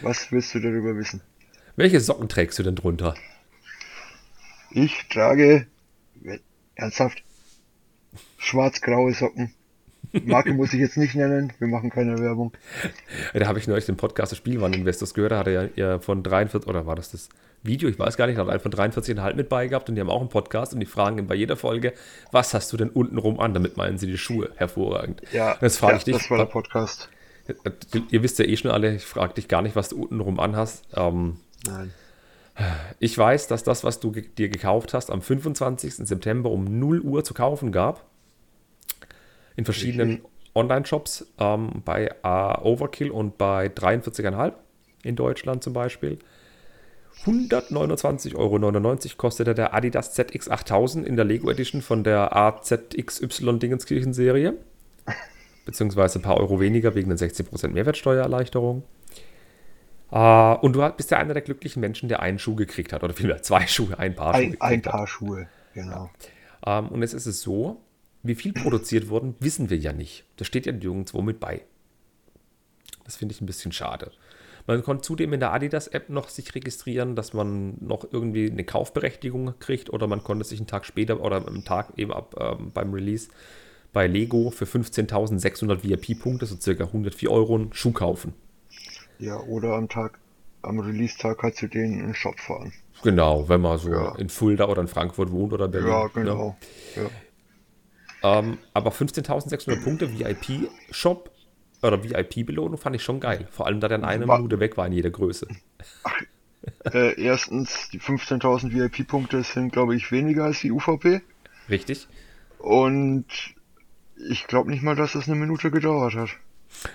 Was willst du darüber wissen? Welche Socken trägst du denn drunter? Ich trage ernsthaft schwarz-graue Socken Marke muss ich jetzt nicht nennen, wir machen keine Werbung. Da habe ich neulich den Podcast des Spielwareninvestors gehört, da hat er ja von 43, oder war das das Video, ich weiß gar nicht, hat einen von 43,5 mit bei gehabt und die haben auch einen Podcast und die fragen ihn bei jeder Folge, was hast du denn untenrum an? Damit meinen sie die Schuhe. Hervorragend. Ja, das frage ja, ich dich. Das war der Podcast. Ihr wisst ja eh schon alle, ich frage dich gar nicht, was du untenrum anhast. Ähm, Nein. Ich weiß, dass das, was du dir gekauft hast, am 25. September um 0 Uhr zu kaufen gab in verschiedenen Online-Shops, ähm, bei äh, Overkill und bei 43,5 in Deutschland zum Beispiel. 129,99 Euro kostete der Adidas ZX8000 in der Lego Edition von der AZXY Dingenskirchen Serie. beziehungsweise ein paar Euro weniger wegen der 16% Mehrwertsteuererleichterung. Uh, und du bist ja einer der glücklichen Menschen, der einen Schuh gekriegt hat. Oder vielmehr zwei Schuhe, ein Paar Schuhe. Ein, ein Paar Schuhe, genau. Ja. Um, ähm, und jetzt ist es so, wie viel produziert wurden, wissen wir ja nicht. Das steht ja nirgendwo mit bei. Das finde ich ein bisschen schade. Man konnte zudem in der Adidas-App noch sich registrieren, dass man noch irgendwie eine Kaufberechtigung kriegt oder man konnte sich einen Tag später oder am Tag eben ab ähm, beim Release bei Lego für 15.600 VIP-Punkte, so circa 104 Euro, einen Schuh kaufen. Ja, oder am Tag, am Release-Tag kannst du den in den Shop fahren. Genau, wenn man so ja. in Fulda oder in Frankfurt wohnt oder Berlin. Ja, ne? genau. Ne? Ja. Ähm, aber 15.600 Punkte VIP-Shop oder VIP-Belohnung fand ich schon geil. Vor allem, da der in einer Minute weg war in jeder Größe. Äh, erstens, die 15.000 VIP-Punkte sind, glaube ich, weniger als die UVP. Richtig. Und ich glaube nicht mal, dass es eine Minute gedauert hat.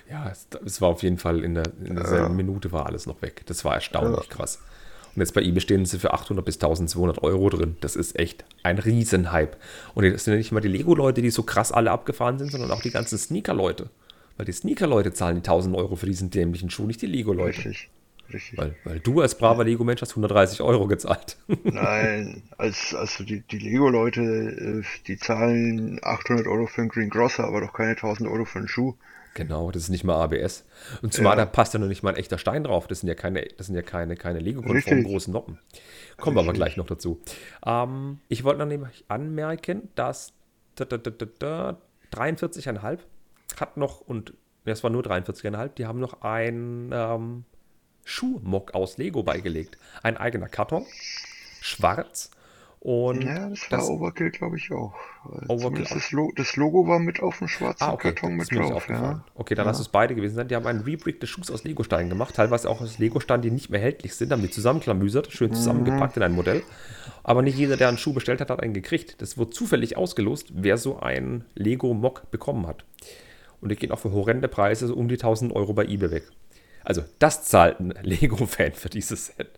Ja, es, es war auf jeden Fall in, der, in derselben ja. Minute war alles noch weg. Das war erstaunlich ja. krass. Und jetzt bei eBay stehen sie für 800 bis 1200 Euro drin. Das ist echt ein Riesenhype. Und das sind ja nicht mal die Lego-Leute, die so krass alle abgefahren sind, sondern auch die ganzen Sneaker-Leute. Weil die Sneaker-Leute zahlen die 1000 Euro für diesen dämlichen Schuh, nicht die Lego-Leute. Richtig. Richtig. Weil, weil du als braver Lego-Mensch hast 130 Euro gezahlt. Nein, als, also die, die Lego-Leute, äh, die zahlen 800 Euro für einen Green Grosser, aber doch keine 1000 Euro für einen Schuh. Genau, das ist nicht mal ABS. Und zumal ja. da passt ja noch nicht mal ein echter Stein drauf. Das sind ja keine, das sind ja keine, keine Lego-konformen großen Noppen. Kommen wir aber gleich noch dazu. Ähm, ich wollte noch nämlich anmerken, dass 43,5 hat noch, und es war nur 43,5, die haben noch ein ähm, Schuhmock aus Lego beigelegt. Ein eigener Karton, schwarz. Und ja, das war das, Overkill, glaube ich, auch. Overkill das, Lo das, Logo war mit auf dem schwarzen ah, okay, Karton mit drauf. Ja. Okay, dann ja. lass es beide gewesen sein. Die haben einen Rebrick des Schuhs aus Lego-Steinen gemacht, teilweise auch aus Lego-Steinen, die nicht mehr erhältlich sind, haben die zusammenklamüsert, schön mhm. zusammengepackt mhm. in ein Modell. Aber nicht jeder, der einen Schuh bestellt hat, hat einen gekriegt. Das wurde zufällig ausgelost, wer so einen Lego-Mock bekommen hat. Und die gehen auch für horrende Preise so um die 1000 Euro bei eBay weg. Also, das zahlt ein Lego-Fan für dieses Set.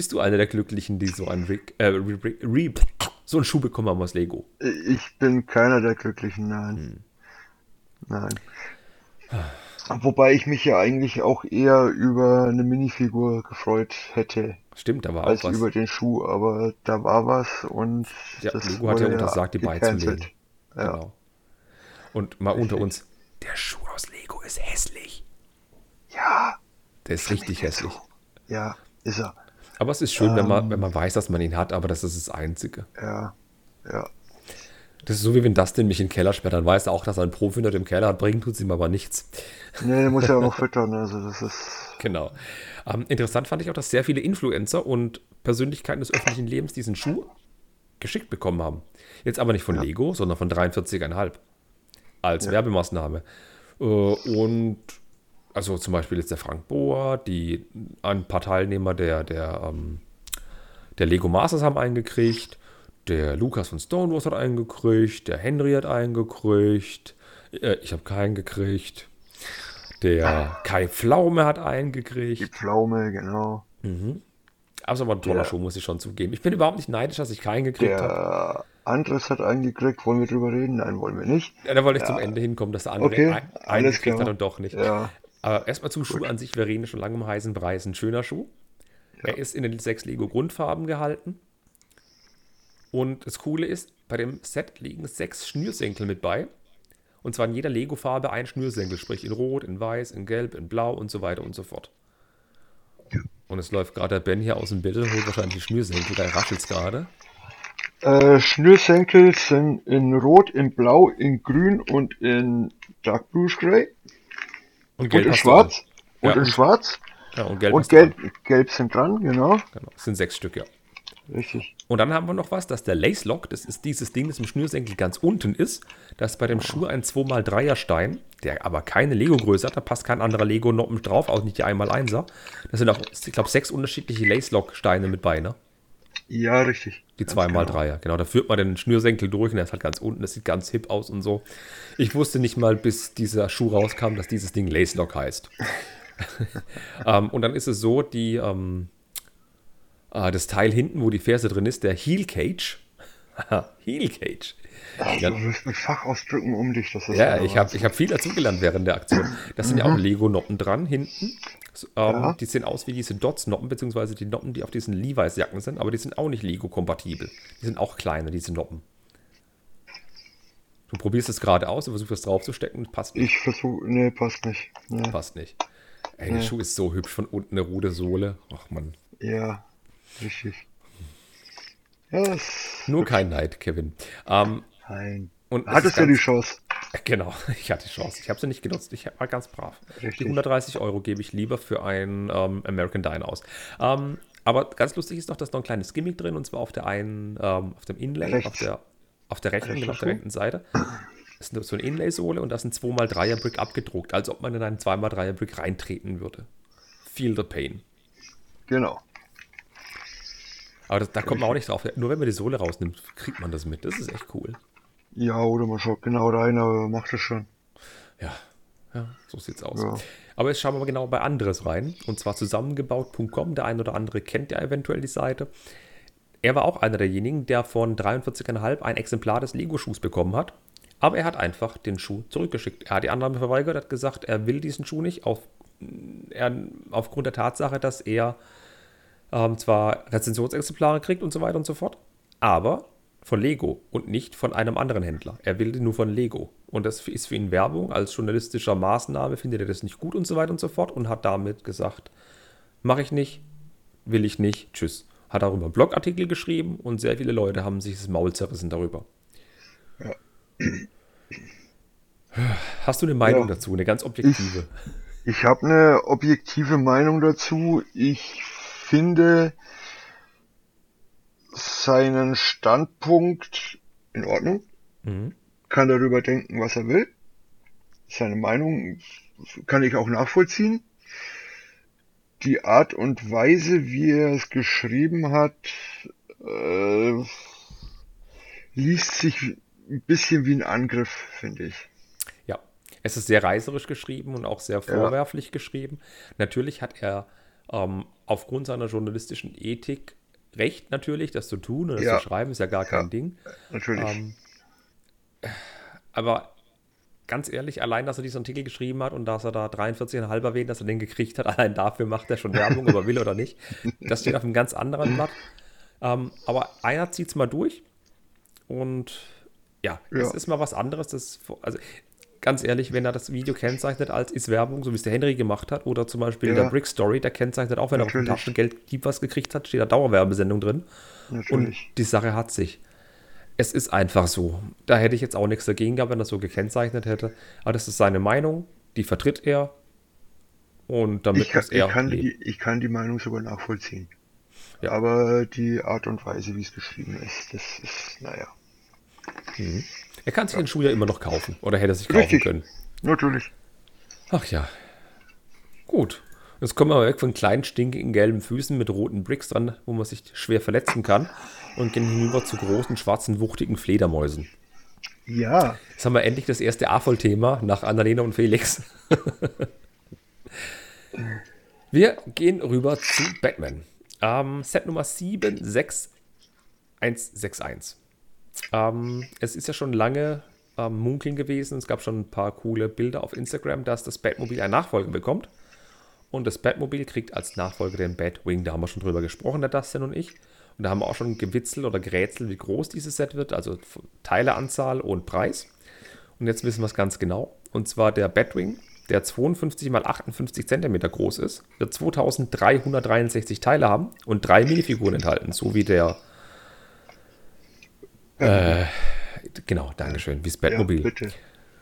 Bist du einer der Glücklichen, die so einen Rick, äh, Re, Re, so einen Schuh bekommen haben aus Lego? Ich bin keiner der Glücklichen, nein. Hm. Nein. Wobei ich mich ja eigentlich auch eher über eine Minifigur gefreut hätte. Stimmt, da war als auch was. über den Schuh, aber da war was und ja, das Lego hat ja untersagt, die beizulegen. Ja. Genau. Und mal Richtig. unter uns, der Schuh aus Lego ist hässlich. Ja. Der ist richtig hässlich. So. Ja, ist er. Aber es ist schön, ähm, wenn, man, ähm. wenn man weiß, dass man ihn hat, aber das ist das Einzige. Ja, ja. Das ist so, wie wenn Dustin mich in den Keller sperrt, dann weiß er auch, dass er einen Profi unter dem Keller hat, bringen tut es ihm aber nichts. Nee, der muss ja auch noch füttern, also das ist... Genau. Ähm, interessant fand ich auch, dass sehr viele Influencer und Persönlichkeiten des öffentlichen Lebens diesen Schuh geschickt bekommen haben. Jetzt aber nicht von ja. Lego, sondern von 43,5 als ja. Werbemaßnahme. Äh, und also zum Beispiel jetzt der Frank Bohr, die ein paar Teilnehmer der, der, ähm, der Lego Masters haben eingekriegt, der Lukas von Stonewalls hat eingekriegt, der Henry hat eingekriegt, äh, ich habe keinen gekriegt, der Kai Pflaume hat eingekriegt. Die Pflaume, genau. Mhm. Also aber ein toller der, Show, muss ich schon zugeben. Ich bin überhaupt nicht neidisch, dass ich keinen gekriegt habe. Andres hat einen gekriegt. Wollen wir drüber reden? Nein, wollen wir nicht. Ja, da wollte ich ja. zum Ende hinkommen, dass der andere okay, einen gekriegt klar. hat und doch nicht. Ja. Aber erstmal zum Gut. Schuh an sich. Wir reden schon lange um heißen Preis. Ein schöner Schuh. Ja. Er ist in den sechs Lego-Grundfarben gehalten. Und das Coole ist, bei dem Set liegen sechs Schnürsenkel mit bei. Und zwar in jeder Lego-Farbe ein Schnürsenkel, sprich in Rot, in Weiß, in Gelb, in Blau und so weiter und so fort. Und es läuft gerade der Ben hier aus dem Bild, holt wahrscheinlich die Schnürsenkel, da raschelt es gerade. Äh, Schnürsenkel sind in Rot, in Blau, in Grün und in Dark Bluish Gray. Und, gelb und in Schwarz. Und ja, in Schwarz. Ja, und gelb, und gelb, gelb sind dran, genau. Genau, das sind sechs Stück, ja. Richtig. Und dann haben wir noch was, dass der Lace Lock, das ist dieses Ding, das im Schnürsenkel ganz unten ist, das ist bei dem Schuh ein 2x3er Stein, der aber keine Lego-Größe hat, da passt kein anderer Lego-Noppen drauf, auch nicht die 1x1er. Das sind auch, ich glaube, sechs unterschiedliche Lace Lock Steine mit bei, ne? Ja, richtig. Die 2x3er, genau. genau. Da führt man den Schnürsenkel durch und der ist halt ganz unten, das sieht ganz hip aus und so. Ich wusste nicht mal, bis dieser Schuh rauskam, dass dieses Ding Lace Lock heißt. um, ähm, und dann ist es so, die, um, ähm, uh, das Teil hinten, wo die Ferse drin ist, der Heel Cage, Heel Cage. Also, ja. Du wirst mit Fachausdrücken um dich. Das ist ja, ich habe hab viel dazugelernt während der Aktion. Das sind mhm. ja auch Lego-Noppen dran hinten. Ähm, ja. Die sehen aus wie diese Dots-Noppen, beziehungsweise die Noppen, die auf diesen Levi's-Jacken sind, aber die sind auch nicht Lego-kompatibel. Die sind auch kleiner, diese Noppen. Du probierst es gerade aus und versuchst es draufzustecken, passt nicht. Ich versuche, nee, passt nicht. Nee. Passt nicht. Ey, der Schuh ist so hübsch von unten, eine rude Sohle. Ach man. Ja, richtig. Ja, Nur kein Neid, Kevin. Ähm, Nein. Und Hattest du die Chance? Genau, ich hatte die Chance. Ich habe sie nicht genutzt. Ich war ganz brav. Richtig. Die 130 Euro gebe ich lieber für ein ähm, American Dine aus. Ähm, aber ganz lustig ist noch, dass noch ein kleines Gimmick drin und zwar auf der einen, ähm, auf dem Inlay, auf der, auf der rechten, genau, auf der rechten Seite. Das ist so eine Inlay-Sohle und da sind 2x3er Brick abgedruckt, als ob man in einen 2x3er Brick reintreten würde. Feel the pain. Genau. Aber das, da kommt man auch nicht drauf. Nur wenn man die Sohle rausnimmt, kriegt man das mit. Das ist echt cool. Ja, oder man schaut genau rein, aber macht es schon. Ja, ja, so sieht's aus. Ja. Aber jetzt schauen wir mal genau bei anderes rein. Und zwar zusammengebaut.com. Der ein oder andere kennt ja eventuell die Seite. Er war auch einer derjenigen, der von 43,5 ein Exemplar des Lego-Schuhs bekommen hat. Aber er hat einfach den Schuh zurückgeschickt. Er hat die Annahme verweigert, hat gesagt, er will diesen Schuh nicht, auf, er, aufgrund der Tatsache, dass er ähm, zwar Rezensionsexemplare kriegt und so weiter und so fort, aber von Lego und nicht von einem anderen Händler. Er will nur von Lego. Und das ist für ihn Werbung. Als journalistischer Maßnahme findet er das nicht gut und so weiter und so fort und hat damit gesagt, mache ich nicht, will ich nicht, tschüss. Hat darüber Blogartikel geschrieben und sehr viele Leute haben sich das Maul zerrissen darüber. Ja. Hast du eine Meinung ja. dazu, eine ganz objektive? Ich, ich habe eine objektive Meinung dazu. Ich finde, seinen Standpunkt in Ordnung, mhm. kann darüber denken, was er will. Seine Meinung kann ich auch nachvollziehen. Die Art und Weise, wie er es geschrieben hat, äh, liest sich ein bisschen wie ein Angriff, finde ich. Ja, es ist sehr reißerisch geschrieben und auch sehr vorwerflich ja. geschrieben. Natürlich hat er ähm, aufgrund seiner journalistischen Ethik Recht natürlich, das zu tun und das ja. zu schreiben, ist ja gar kein ja, Ding. Natürlich. Ähm, aber ganz ehrlich, allein, dass er diesen Artikel geschrieben hat und dass er da 43,5 erwähnt, dass er den gekriegt hat, allein dafür macht er schon Werbung, ob er will oder nicht. Das steht auf einem ganz anderen Blatt. Ähm, aber einer zieht es mal durch und ja, ja, es ist mal was anderes. Das, also ganz ehrlich, wenn er das Video kennzeichnet als ist Werbung, so wie es der Henry gemacht hat, oder zum Beispiel ja. der Brick Story, der kennzeichnet auch, wenn Natürlich. er auf dem Taschengeld was gekriegt hat, steht da Dauerwerbesendung drin. Natürlich. Und die Sache hat sich. Es ist einfach so. Da hätte ich jetzt auch nichts dagegen gehabt, wenn er das so gekennzeichnet hätte. Aber das ist seine Meinung, die vertritt er. Und damit ich kann, muss er. Ich kann, die, ich kann die Meinung sogar nachvollziehen. Ja. Aber die Art und Weise, wie es geschrieben ist, das ist, naja. Mhm. Er kann sich den Schuh ja immer noch kaufen. Oder hätte er sich kaufen Richtig. können. Natürlich. Ach ja. Gut. Jetzt kommen wir weg von kleinen, stinkigen gelben Füßen mit roten Bricks dran, wo man sich schwer verletzen kann. Und gehen hinüber zu großen, schwarzen, wuchtigen Fledermäusen. Ja. Jetzt haben wir endlich das erste A-Voll-Thema nach Annalena und Felix. wir gehen rüber zu Batman. Ähm, Set Nummer 76161. Ähm, es ist ja schon lange ähm, munkeln gewesen. Es gab schon ein paar coole Bilder auf Instagram, dass das Batmobil einen Nachfolger bekommt. Und das Batmobil kriegt als Nachfolger den Batwing. Da haben wir schon drüber gesprochen, der Dustin und ich. Und da haben wir auch schon gewitzelt oder gerätselt, wie groß dieses Set wird, also Teileanzahl und Preis. Und jetzt wissen wir es ganz genau. Und zwar der Batwing, der 52 x 58 cm groß ist, wird 2363 Teile haben und drei Minifiguren enthalten, so wie der äh, genau, Dankeschön. Wie das Batmobil. Ja, bitte.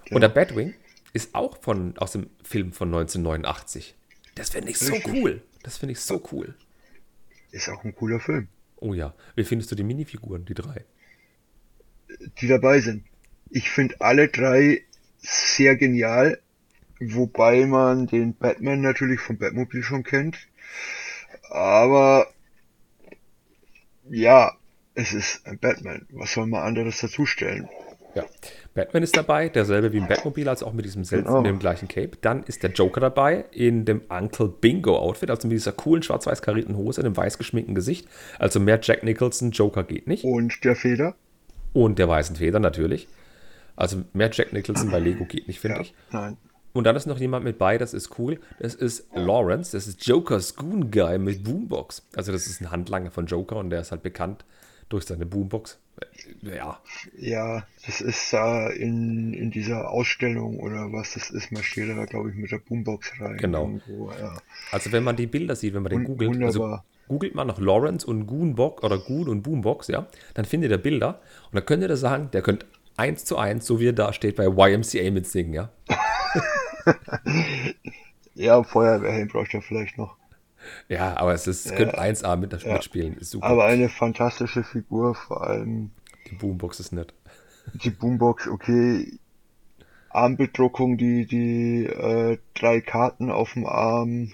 Ja. Und der Batwing ist auch von, aus dem Film von 1989. Das finde ich so Richtig. cool. Das finde ich so cool. Ist auch ein cooler Film. Oh ja. Wie findest du die Minifiguren, die drei? Die dabei sind. Ich finde alle drei sehr genial, wobei man den Batman natürlich vom Batmobil schon kennt. Aber ja, es ist ein Batman. Was soll man anderes dazustellen? Ja, Batman ist dabei, derselbe wie im Batmobil, also auch mit diesem selben, genau. dem gleichen Cape. Dann ist der Joker dabei in dem Uncle Bingo Outfit, also mit dieser coolen schwarz-weiß karierten Hose, dem weiß geschminkten Gesicht. Also mehr Jack Nicholson Joker geht nicht. Und der Feder? und der weißen Feder natürlich. Also mehr Jack Nicholson bei Lego geht nicht, finde ja, ich. Nein. Und dann ist noch jemand mit bei, das ist cool. Das ist Lawrence, das ist Joker's Goon Guy mit Boombox. Also das ist ein Handlanger von Joker und der ist halt bekannt durch seine Boombox. Ja. Ja, das ist da in, in dieser Ausstellung oder was das ist, man steht da, glaube ich, mit der Boombox rein. Genau. Irgendwo, ja. Also wenn man die Bilder sieht, wenn man den googelt, also googelt man nach Lawrence und Goonbox oder Goon und Boombox, ja, dann findet ihr Bilder und dann könnt ihr da sagen, der könnte eins zu eins, so wie er da steht, bei YMCA mitsingen, ja. ja, Feuerwehrhelm braucht er vielleicht noch. Ja, aber es ist, ja, könnte 1A mit, ja, mitspielen. Ist super. Aber eine fantastische Figur, vor allem. Die Boombox ist nett. Die Boombox, okay. Armbedruckung, die, die äh, drei Karten auf dem Arm.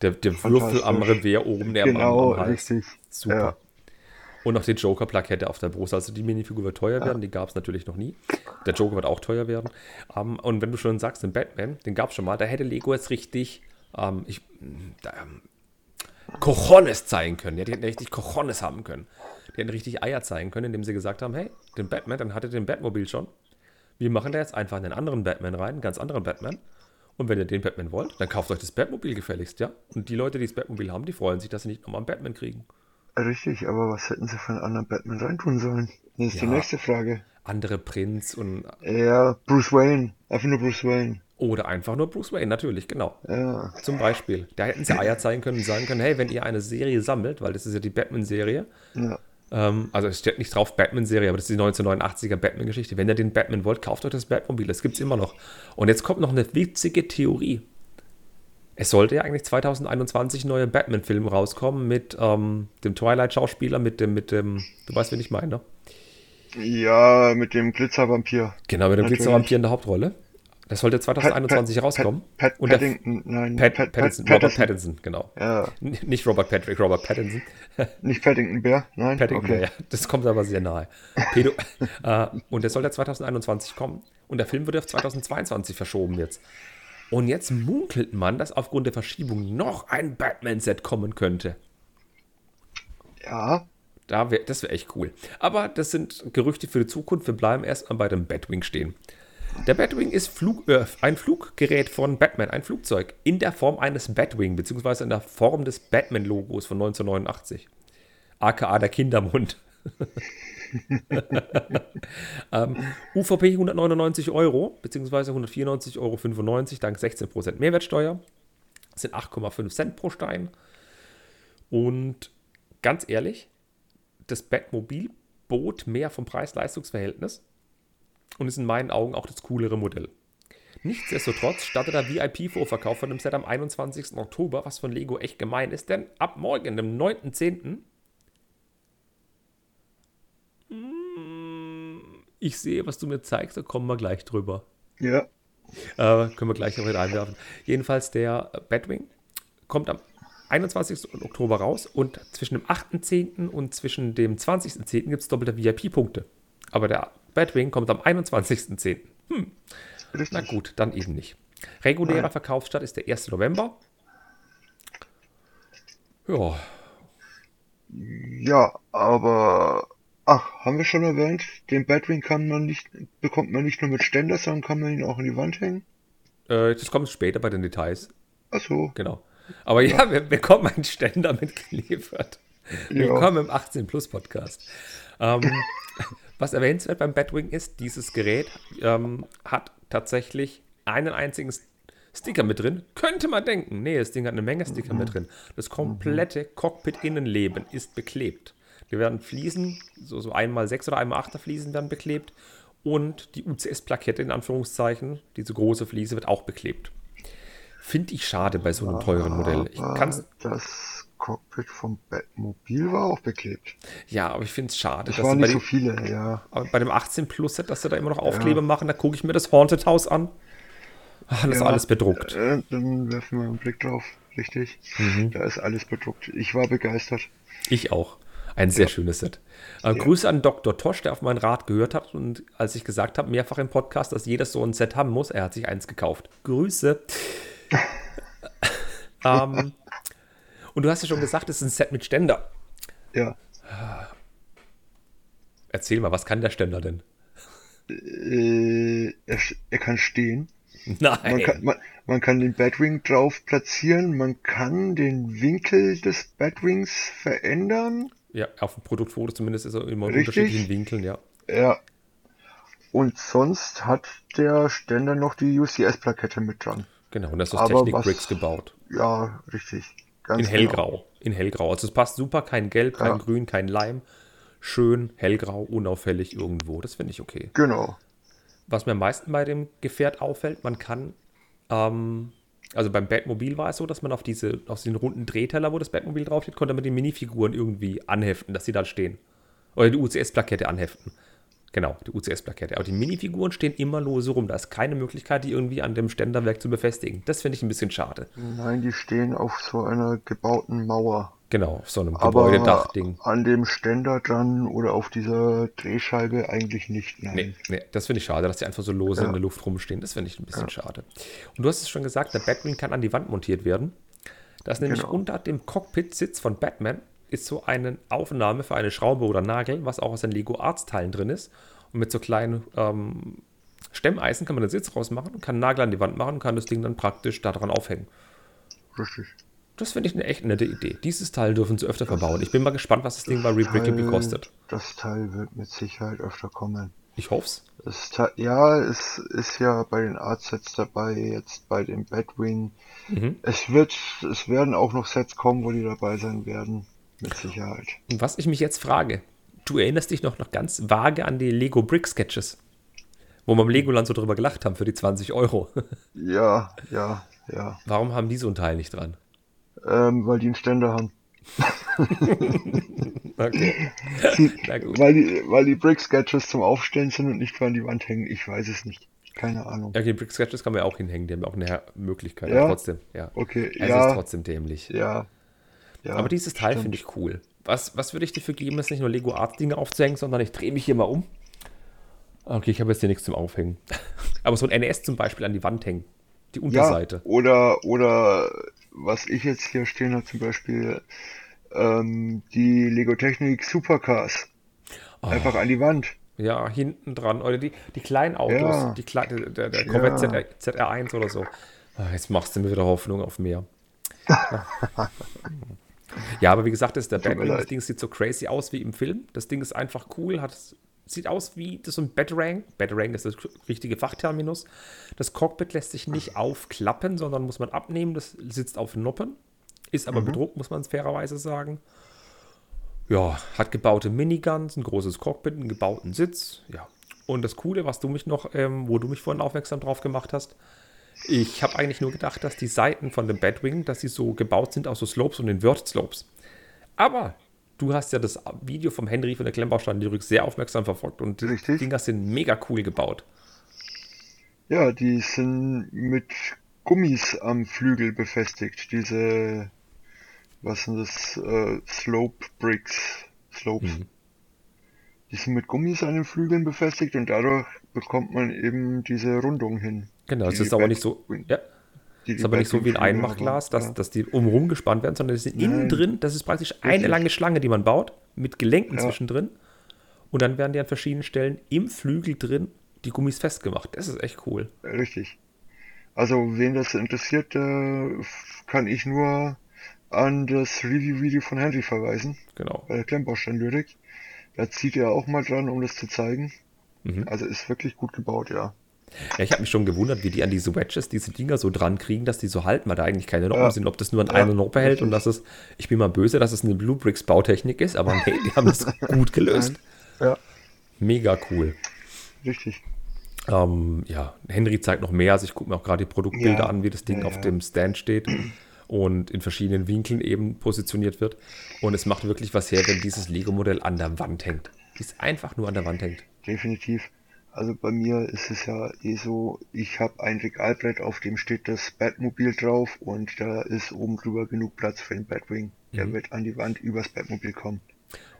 Der, der Würfel am Revier oben, der genau, am, am Hals. richtig. Super. Ja. Und noch die Joker-Plakette auf der Brust. Also die Minifigur wird teuer werden, die gab es natürlich noch nie. Der Joker wird auch teuer werden. Um, ähm, und wenn du schon sagst, den Batman, den gab es schon mal, da hätte Lego jetzt richtig ähm, ich, da, Cojones zeigen können. Ja, die hätten richtig Cojones haben können. Die hätten richtig Eier zeigen können, indem sie gesagt haben, hey, den Batman, dann hattet ihr den Batmobil schon. Wir machen da jetzt einfach einen anderen Batman rein, einen ganz anderen Batman. Und wenn ihr den Batman wollt, dann kauft euch das Batmobil gefälligst, ja? Und die Leute, die das Batmobil haben, die freuen sich, dass sie nicht nochmal einen Batman kriegen. Richtig, aber was hätten sie für einen anderen Batman reintun sollen? Das ist ja, die nächste Frage. Andere Prinz und. Ja, Bruce Wayne. Einfach nur Bruce Wayne. Oder einfach nur Bruce Wayne, natürlich, genau. Ja. Zum Beispiel. Da hätten sie Eier zeigen können und sagen können, hey, wenn ihr eine Serie sammelt, weil das ist ja die Batman-Serie, ja. ähm, also es steht nicht drauf Batman-Serie, aber das ist die 1989er Batman-Geschichte. Wenn ihr den Batman wollt, kauft euch das Batmobil, das gibt es immer noch. Und jetzt kommt noch eine witzige Theorie. Es sollte ja eigentlich 2021 ein neuer Batman-Film rauskommen mit ähm, dem Twilight-Schauspieler, mit dem, mit dem, du weißt, wen ich meine, ne? Ja, mit dem Glitzervampir. Genau, mit dem Glitzervampir in der Hauptrolle. Das sollte 2021 Pat, rauskommen. Pat, Pat, Paddington, nein, Pat, Pat, Pattinson, Robert Pattinson, genau. Ja. Nicht Robert Patrick, Robert Pattinson. Nicht Paddington Bär, nein. Paddington okay. Bär, ja. Das kommt aber sehr nahe. Pedo, äh, und der sollte 2021 kommen. Und der Film wird auf 2022 verschoben jetzt. Und jetzt munkelt man, dass aufgrund der Verschiebung noch ein Batman-Set kommen könnte. Ja. Da wär, das wäre echt cool. Aber das sind Gerüchte für die Zukunft. Wir bleiben erstmal bei dem Batwing stehen. Der Batwing ist Flug, äh, ein Fluggerät von Batman, ein Flugzeug in der Form eines Batwing, beziehungsweise in der Form des Batman-Logos von 1989. AKA der Kindermund. ähm, UVP 199 Euro, beziehungsweise 194,95 Euro dank 16% Mehrwertsteuer. Das sind 8,5 Cent pro Stein. Und ganz ehrlich, das Batmobil bot mehr vom Preis-Leistungs-Verhältnis und ist in meinen Augen auch das coolere Modell. Nichtsdestotrotz startet der VIP-Vorverkauf von dem Set am 21. Oktober, was von Lego echt gemein ist, denn ab morgen, dem 9.10., hm, ich sehe, was du mir zeigst, da kommen wir gleich drüber. Ja. Äh, können wir gleich noch mit einwerfen. Jedenfalls der Batwing kommt am 21. Oktober raus und zwischen dem 8.10. und zwischen dem 20.10. gibt es doppelte VIP-Punkte. Aber der Batwing kommt am 21.10. Hm. Na gut, dann eben nicht. Regulärer. Verkaufsstart ist der 1. November. Ja. Ja, aber ach, haben wir schon erwähnt, den Batwing kann man nicht, bekommt man nicht nur mit Ständer, sondern kann man ihn auch in die Wand hängen? Äh, das kommt später bei den Details. Ach so. Genau. Aber ja, ja wir bekommen einen Ständer mitgeliefert. Willkommen ja. im 18 Plus Podcast. Ähm, was erwähnenswert beim Batwing ist, dieses Gerät ähm, hat tatsächlich einen einzigen Sticker mit drin. Könnte man denken. Nee, das Ding hat eine Menge Sticker mhm. mit drin. Das komplette Cockpit-Innenleben ist beklebt. Die werden Fliesen, so, so einmal sechs oder einmal achter Fliesen werden beklebt. Und die UCS-Plakette in Anführungszeichen, diese große Fliese, wird auch beklebt. Finde ich schade bei so einem teuren Modell. Ich kann's, das Cockpit vom Batmobil war auch beklebt. Ja, aber ich finde es schade. Das waren nicht so viele, ja. Aber bei dem 18 Plus Set, dass sie da immer noch Aufkleber ja. machen, da gucke ich mir das Haunted House an. Ach, das ja, ist alles bedruckt. Äh, dann werfen wir einen Blick drauf. Richtig. Mhm. Da ist alles bedruckt. Ich war begeistert. Ich auch. Ein sehr ja. schönes Set. Äh, Grüße an Dr. Tosch, der auf meinen Rat gehört hat und als ich gesagt habe, mehrfach im Podcast, dass jeder so ein Set haben muss, er hat sich eins gekauft. Grüße. ähm, und du hast ja schon gesagt, es ist ein Set mit Ständer. Ja. Erzähl mal, was kann der Ständer denn? Äh, er, er kann stehen. Nein. Man kann, man, man kann den Batwing drauf platzieren, man kann den Winkel des Batwings verändern. Ja, auf dem Produktfoto zumindest ist er immer in unterschiedlichen Winkeln, ja. Ja. Und sonst hat der Ständer noch die UCS-Plakette mit dran. Genau, und das ist aus Aber Technik was- Bricks gebaut. Ja, richtig. Ganz In genau. hellgrau. In hellgrau. Also es passt super, kein Gelb, kein Ja. Grün, kein Leim. Schön hellgrau, unauffällig irgendwo. Das finde ich okay. Genau. Was mir am meisten bei dem Gefährt auffällt, man kann, ähm, also beim Batmobil war es so, dass man auf diese, auf diesen runden Drehteller, wo das Batmobil draufsteht, konnte man die Minifiguren irgendwie anheften, dass sie da stehen. Oder die UCS-Plakette anheften. Genau, die UCS-Plakette. Aber die Minifiguren stehen immer lose rum. Da ist keine Möglichkeit, die irgendwie an dem Ständerwerk zu befestigen. Das finde ich ein bisschen schade. Nein, die stehen auf so einer gebauten Mauer. Genau, auf so einem Gebäudedachding. an dem Ständer dran oder auf dieser Drehscheibe eigentlich nicht. Nein. Nee, nee, das finde ich schade, dass die einfach so lose Ja. in der Luft rumstehen. Das finde ich ein bisschen schade. Und du hast es schon gesagt, der Batwing kann an die Wand montiert werden. Das ist nämlich Genau. unter dem Cockpit-Sitz von Batman ist so eine Aufnahme für eine Schraube oder Nagel, was auch aus den Lego Arts Teilen drin ist. Und mit so kleinen ähm, Stemmeisen kann man den Sitz rausmachen, kann einen Nagel an die Wand machen und kann das Ding dann praktisch daran aufhängen. Richtig. Das finde ich eine echt nette Idee. Dieses Teil dürfen sie öfter verbauen. Ich bin mal gespannt, was das Ding bei Rebrickable kostet. Das Teil wird mit Sicherheit öfter kommen. Ich hoffe es. Das Teil, ja, es ist ja bei den Art-Sets dabei, jetzt bei dem Batwing. Mhm. Es wird, es werden auch noch Sets kommen, wo die dabei sein werden. Mit Sicherheit. Und was ich mich jetzt frage, du erinnerst dich noch, noch ganz vage an die Lego Brick Sketches, wo wir im Legoland so drüber gelacht haben für die 20 Euro. Ja, ja, ja. Warum haben die so ein Teil nicht dran? Ähm, weil die einen Ständer haben. Okay. Gut. Weil die, weil die Brick-Sketches zum Aufstellen sind und nicht an die Wand hängen. Ich weiß es nicht. Keine Ahnung. Ja, die Brick Sketches kann man ja auch hinhängen, die haben auch eine Möglichkeit. Ja? Trotzdem, ja. Okay, Es ja. ist trotzdem dämlich. Ja. Ja Aber dieses Teil finde ich cool. Was, was würde ich dafür geben, ist nicht nur Lego Art Dinge aufzuhängen, sondern ich drehe mich hier mal um. Okay, ich habe jetzt hier nichts zum Aufhängen. Aber so ein NES zum Beispiel an die Wand hängen. Die Ja, Unterseite. oder, oder was ich jetzt hier stehen habe, zum Beispiel ähm, die Lego Technik Supercars. Oh. Einfach an die Wand. Ja, hinten dran. Oder die, die kleinen Autos. Ja. Die Kle der, der, der Corvette Ja. ZR, ZR1 oder so. Ah, Jetzt machst du mir wieder Hoffnung auf mehr. ja, aber wie gesagt, das ist der Batwing. Das. Ding sieht so crazy aus wie im Film. Das Ding ist einfach cool. Hat, sieht aus wie das so ein Batarang. Batarang ist das richtige Fachterminus. Das Cockpit lässt sich nicht aufklappen, sondern muss man abnehmen. Das sitzt auf Noppen. Ist Mhm. aber bedruckt, muss man es fairerweise sagen. Ja, hat gebaute Miniguns, ein großes Cockpit, einen gebauten Sitz. Ja. Und das Coole, was du mich noch, ähm, wo du mich vorhin aufmerksam drauf gemacht hast, ich habe eigentlich nur gedacht, dass die Seiten von dem Batwing, dass sie so gebaut sind aus so Slopes und Invert Slopes. Aber du hast ja das Video vom Henry von der Klemmbaustein Lyrik sehr aufmerksam verfolgt und die Richtig. Dinger sind mega cool gebaut. Ja, die sind mit Gummis am Flügel befestigt. Diese, was sind das, äh, Slope Bricks, Slopes. Mhm. Die sind mit Gummis an den Flügeln befestigt und dadurch bekommt man eben diese Rundung hin. Genau, es Die ist aber nicht so, ja, die ist aber nicht so wie ein Einmachglas, dass, Ja. dass die umrum gespannt werden, sondern die sind innen Nein. drin, das ist praktisch eine Richtig. lange Schlange, die man baut, mit Gelenken Ja. zwischendrin. Und dann werden die an verschiedenen Stellen im Flügel drin die Gummis festgemacht. Das ist echt cool. Richtig. Also, wen das interessiert, äh, kann ich nur an das Review-Video von Henry verweisen, Genau. bei der Klemmbaustein-Lyrik. Da zieht er auch mal dran, um das zu zeigen. Mhm. Also ist wirklich gut gebaut, ja. Ja, ich habe mich schon gewundert, wie die an diese Wedges, diese Dinger so dran kriegen, dass die so halten, weil da eigentlich keine Noppen Ja. sind. Ob das nur an Ja, einer Noppe hält und dass es, ich bin mal böse, dass es eine Blue Bricks Bautechnik ist, aber nee, die haben das gut gelöst. Ja, Mega cool. richtig. Ähm, ja, Henry zeigt noch mehr. Also ich gucke mir auch gerade die Produktbilder an, wie das Ding auf dem Stand steht und in verschiedenen Winkeln eben positioniert wird. Und es macht wirklich was her, wenn dieses Lego-Modell an der Wand hängt. Die ist einfach nur an der Wand hängt. Definitiv. Also bei mir ist es ja eh so, ich habe ein Regalbrett, auf dem steht das Batmobil drauf und da ist oben drüber genug Platz für den Batwing. Der Mhm. wird an die Wand übers Batmobil kommen.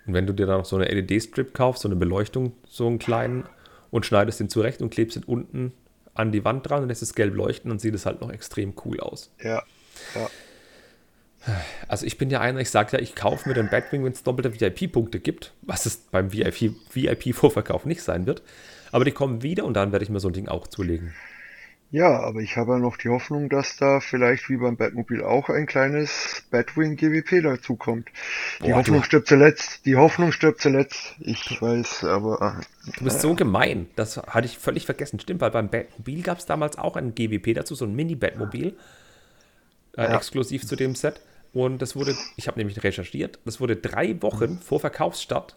Und wenn du dir dann noch so eine LED-Strip kaufst, so eine Beleuchtung, so einen kleinen, und schneidest den zurecht und klebst ihn unten an die Wand dran und lässt es gelb leuchten, dann sieht es halt noch extrem cool aus. Ja, ja. Also ich bin ja einer, ich sage ja, ich kaufe mir den Batwing, wenn es doppelte VIP-Punkte gibt, was es beim VIP-Vorverkauf VIP nicht sein wird. Aber die kommen wieder und dann werde ich mir so ein Ding auch zulegen. Ja, aber ich habe ja noch die Hoffnung, dass da vielleicht wie beim Batmobil auch ein kleines Batwing GWP dazukommt. Die Boah, Hoffnung du... stirbt zuletzt. Die Hoffnung stirbt zuletzt. Ich weiß, aber. Du bist äh, so gemein. Das hatte ich völlig vergessen. Stimmt, weil beim Batmobil gab es damals auch ein GWP dazu, so ein Mini-Batmobil. Äh, ja. Exklusiv zu dem Set. Und das wurde, ich habe nämlich recherchiert, das wurde drei Wochen vor Verkaufsstart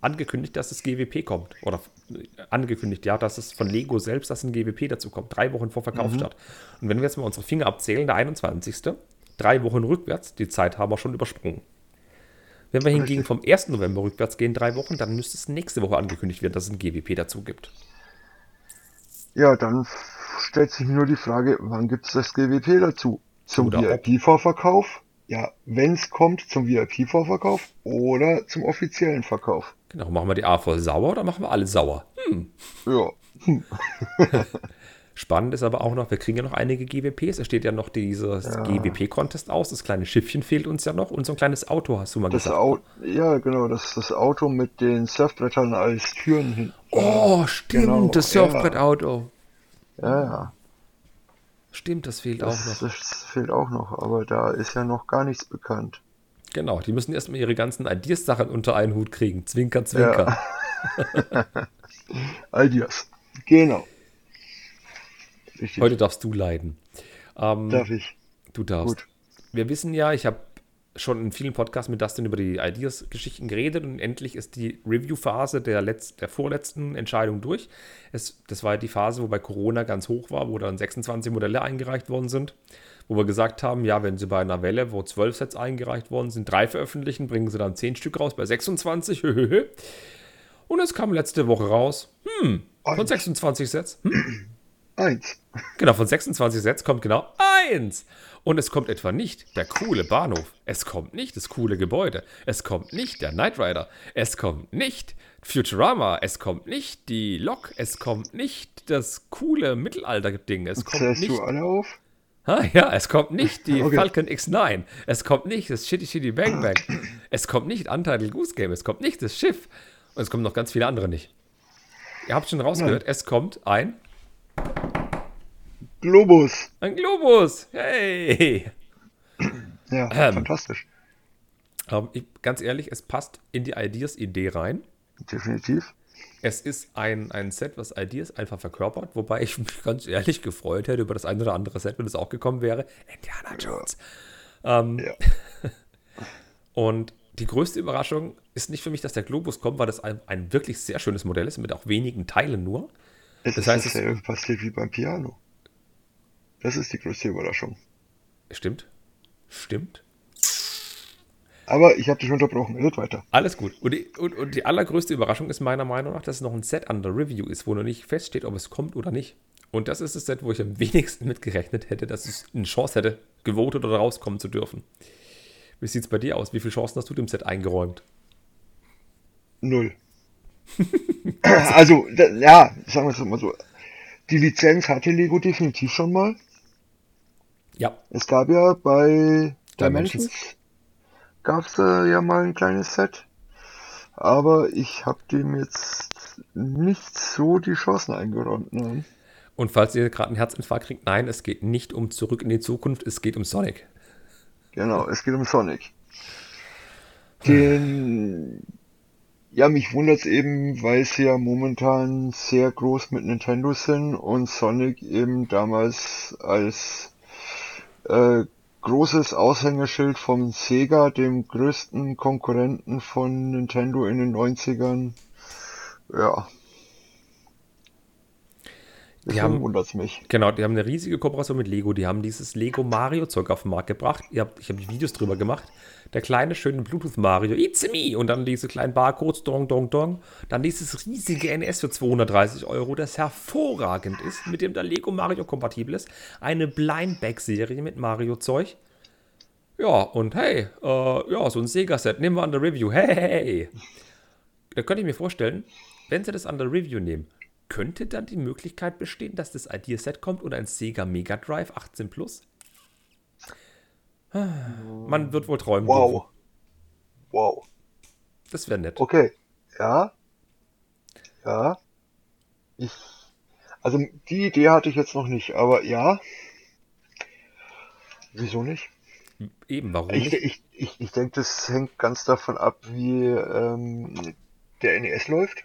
angekündigt, dass das GWP kommt. Oder angekündigt, ja, dass es von Lego selbst, dass ein GWP dazu kommt. Drei Wochen vor Verkaufsstart. Mhm. Und wenn wir jetzt mal unsere Finger abzählen, der 21. Drei Wochen rückwärts, die Zeit haben wir schon übersprungen. Wenn wir hingegen vom 1. November rückwärts gehen, drei Wochen, dann müsste es nächste Woche angekündigt werden, dass es ein GWP dazu gibt. Ja, dann stellt sich nur die Frage, wann gibt es das GWP dazu? Zum VIP-Vorverkauf? Ja, wenn es kommt zum VIP-Vorverkauf oder zum offiziellen Verkauf. Genau, machen wir die A voll sauer oder machen wir alle sauer? Hm. Ja. Hm. Spannend ist aber auch noch, wir kriegen ja noch einige GWPs. Es steht ja noch dieses ja. GWP-Contest aus. Das kleine Schiffchen fehlt uns ja noch und so ein kleines Auto, hast du mal das gesagt. Au ja, genau, das ist das Auto mit den Surfbrettern als Türen hinten. Oh, stimmt, genau. das Surfbrettauto. Ja, ja. Stimmt, das fehlt das, auch noch. Das fehlt auch noch, aber da ist ja noch gar nichts bekannt. Genau, die müssen erstmal ihre ganzen Ideas-Sachen unter einen Hut kriegen. Zwinker, zwinker. Ja. Ideas. Genau. Richtig. Heute darfst du leiden. Ähm, Darf ich? Du darfst. Gut. Wir wissen ja, ich habe schon in vielen Podcasts mit Dustin über die Ideas-Geschichten geredet und endlich ist die Review-Phase der, der vorletzten Entscheidung durch. Es, das war die Phase, wo bei Corona ganz hoch war, wo dann 26 Modelle eingereicht worden sind, wo wir gesagt haben, ja, wenn sie bei einer Welle, wo 12 Sets eingereicht worden sind, drei veröffentlichen, bringen sie dann 10 Stück raus bei 26. und es kam letzte Woche raus, hm, von 26 Sets, hm, Eins. Genau, von 26 Sets kommt genau eins. Und es kommt etwa nicht der coole Bahnhof. Es kommt nicht das coole Gebäude. Es kommt nicht der Knight Rider. Es kommt nicht Futurama. Es kommt nicht die Lok. Es kommt nicht das coole Mittelalter-Ding. Es kommt Zählst nicht. du alle auf? Ah, ja, es kommt nicht die okay. Falcon X9. Es kommt nicht das Shitty Shitty Bang Bang. Es kommt nicht Untitled Goose Game. Es kommt nicht das Schiff. Und es kommen noch ganz viele andere nicht. Ihr habt schon rausgehört, Nein. es kommt ein Globus. Ein Globus. Hey. Ja, ähm, fantastisch. Ähm, ich, ganz ehrlich, es passt in die Ideas-Idee rein. Definitiv. Es ist ein, ein Set, was Ideas einfach verkörpert, wobei ich mich ganz ehrlich gefreut hätte über das ein oder andere Set, wenn es auch gekommen wäre. Indiana Jones. Ja. Ähm, ja. und die größte Überraschung ist nicht für mich, dass der Globus kommt, weil das ein, ein wirklich sehr schönes Modell ist, mit auch wenigen Teilen nur. Es das ist heißt, dasselbe passiert wie beim Piano. Das ist die größte Überraschung. Stimmt. Stimmt. Aber ich habe dich unterbrochen. Red weiter. Alles gut. Und die, und, und die, allergrößte Überraschung ist meiner Meinung nach, dass es noch ein Set under Review ist, wo noch nicht feststeht, ob es kommt oder nicht. Und das ist das Set, wo ich am wenigsten mitgerechnet hätte, dass es eine Chance hätte, gewotet oder rauskommen zu dürfen. Wie sieht es bei dir aus? Wie viele Chancen hast du dem Set eingeräumt? Null. also, ja, sagen wir es mal so. Die Lizenz hatte Lego definitiv schon mal. Ja. Es gab ja bei Dimensions, gab es äh, ja mal ein kleines Set. Aber ich habe dem jetzt nicht so die Chancen eingeräumt. Ne? Und falls ihr gerade einen Herzinfarkt kriegt, nein, es geht nicht um Zurück in die Zukunft, es geht um Sonic. Genau, es geht um Sonic. Den, ja, mich wundert's eben, weil sie ja momentan sehr groß mit Nintendo sind und Sonic eben damals als äh, großes Aushängeschild vom Sega, dem größten Konkurrenten von Nintendo in den 90ern. Ja. Die haben, wundert's mich. Genau, die haben eine riesige Kooperation mit Lego. Die haben dieses Lego Mario Zeug auf den Markt gebracht. Ich habe Videos drüber gemacht. Der kleine, schöne Bluetooth Mario, It's me! Und dann diese kleinen Barcodes, dong, dong, dong. Dann dieses riesige NS für 230 Euro, das hervorragend ist, mit dem der Lego Mario kompatibel ist. Eine Blindback-Serie mit Mario-Zeug. Ja, und hey, äh, ja, so ein Sega-Set, nehmen wir an der Review. Hey, hey, hey. Da könnte ich mir vorstellen, wenn sie das an der Review nehmen, könnte dann die Möglichkeit bestehen, dass das Ideaset kommt oder ein Sega Mega Drive 18 Plus? Man wird wohl träumen. Wow. dürfen. Wow. Das wäre nett. Okay. Ja. Ja. Ich. Also die Idee hatte ich jetzt noch nicht, aber ja. Wieso nicht? Eben, warum Ich, nicht? ich, ich, ich denke, das hängt ganz davon ab, wie ähm, der NES läuft.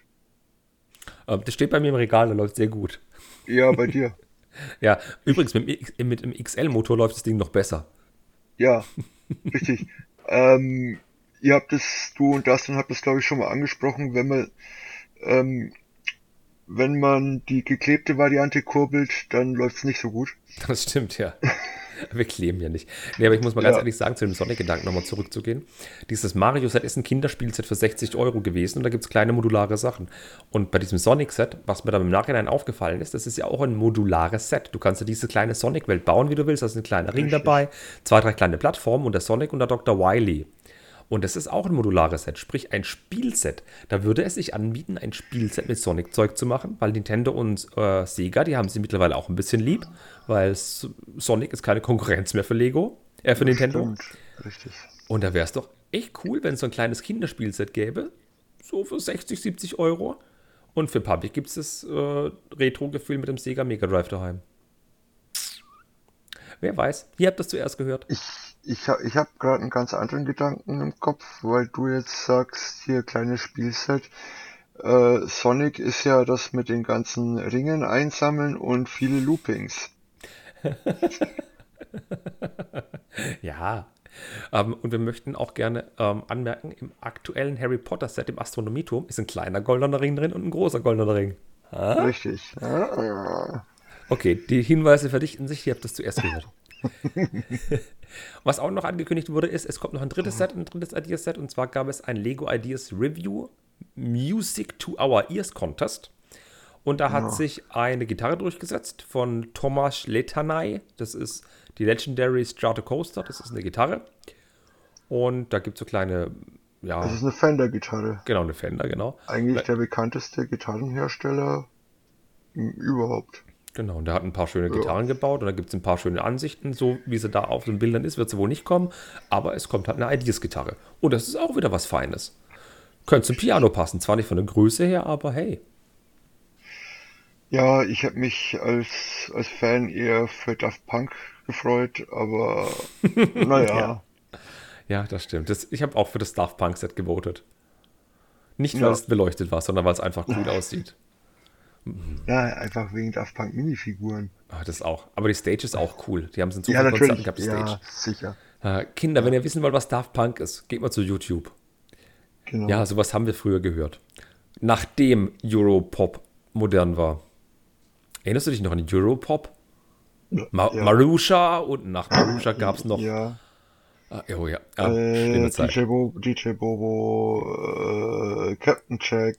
Ähm, Das steht bei mir im Regal, der läuft sehr gut. Ja, bei dir. Ja, übrigens, mit, dem mit dem XL-Motor läuft das Ding noch besser. Ja, richtig. ähm, ihr habt es, du und Dustin habt es, glaube ich, schon mal angesprochen, wenn man, ähm, wenn man die geklebte Variante kurbelt, dann läuft es nicht so gut. Das stimmt, ja. Wir kleben ja nicht. Nee, aber ich muss mal ganz Ja. ehrlich sagen, zu dem Sonic-Gedanken nochmal zurückzugehen. Dieses Mario-Set ist ein Kinderspielset für 60 Euro gewesen und da gibt es kleine modulare Sachen. Und bei diesem Sonic-Set, was mir dann im Nachhinein aufgefallen ist, das ist ja auch ein modulares Set. Du kannst ja diese kleine Sonic-Welt bauen, wie du willst. Da ist ein kleiner Ring Richtig. dabei, zwei, drei kleine Plattformen und der Sonic und der Dr. Wily. Und das ist auch ein modulares Set, sprich ein Spielset. Da würde es sich anbieten, ein Spielset mit Sonic-Zeug zu machen, weil Nintendo und äh, Sega, die haben sie mittlerweile auch ein bisschen lieb, weil Sonic ist keine Konkurrenz mehr für Lego, äh, für Nintendo. Stimmt, richtig. Und da wäre es doch echt cool, wenn es so ein kleines Kinderspielset gäbe, so für 60, 70 Euro. Und für Public gibt es das äh, Retro-Gefühl mit dem Sega Mega Drive daheim. Wer weiß, ihr habt das zuerst gehört. Ich, ich, ha- ich habe gerade einen ganz anderen Gedanken im Kopf, weil du jetzt sagst, hier kleines Spielset. Äh, Sonic ist ja das mit den ganzen Ringen einsammeln und viele Loopings. Ja. Ähm, und wir möchten auch gerne ähm, anmerken, im aktuellen Harry Potter Set im Astronomieturm ist ein kleiner goldener Ring drin und ein großer goldener Ring. Richtig. Ja, Okay, die Hinweise verdichten sich, ihr habt das zuerst gehört. Was auch noch angekündigt wurde, ist, es kommt noch ein drittes Set, ein drittes Ideas-Set, und zwar gab es ein Lego Ideas Review Music to Our Ears Contest. Und da hat sich eine Gitarre durchgesetzt von Tomasz Letanay. Das ist die Legendary Stratocaster, das ist eine Gitarre. Und da gibt es so kleine, ja, Das ist eine Fender-Gitarre. genau, eine Fender, genau. Eigentlich der bekannteste Gitarrenhersteller überhaupt. Genau, und der hat ein paar schöne Gitarren gebaut und da gibt es ein paar schöne Ansichten. So wie sie da auf den Bildern ist, wird sie wohl nicht kommen. Aber es kommt halt eine Ideas-Gitarre. Und das ist auch wieder was Feines. Könnte zum Piano passen. Zwar nicht von der Größe her, aber hey. Ja, ich habe mich als, als Fan eher für Daft Punk gefreut, aber naja. Ja. Ja, das stimmt. Das, ich habe auch für das Daft Punk-Set gewotet. Nicht, weil Ja. es beleuchtet war, sondern weil es einfach cool aussieht. Ja, einfach wegen Daft Punk Minifiguren. Ah, das auch. Aber die Stage ist auch cool. Die haben es in so Ja, Konzerten gehabt, die Ja, Stage. sicher. Äh, Kinder, wenn ihr wissen wollt, was Daft Punk ist, geht mal zu YouTube. Genau. Ja, sowas haben wir früher gehört. Nachdem Europop modern war. Erinnerst du dich noch an Europop? Ma ja. Marusha und nach Marusha gab es noch. Ja, Ah, oh ja, ja äh. DJ, Bo DJ Bobo, äh, Captain Jack.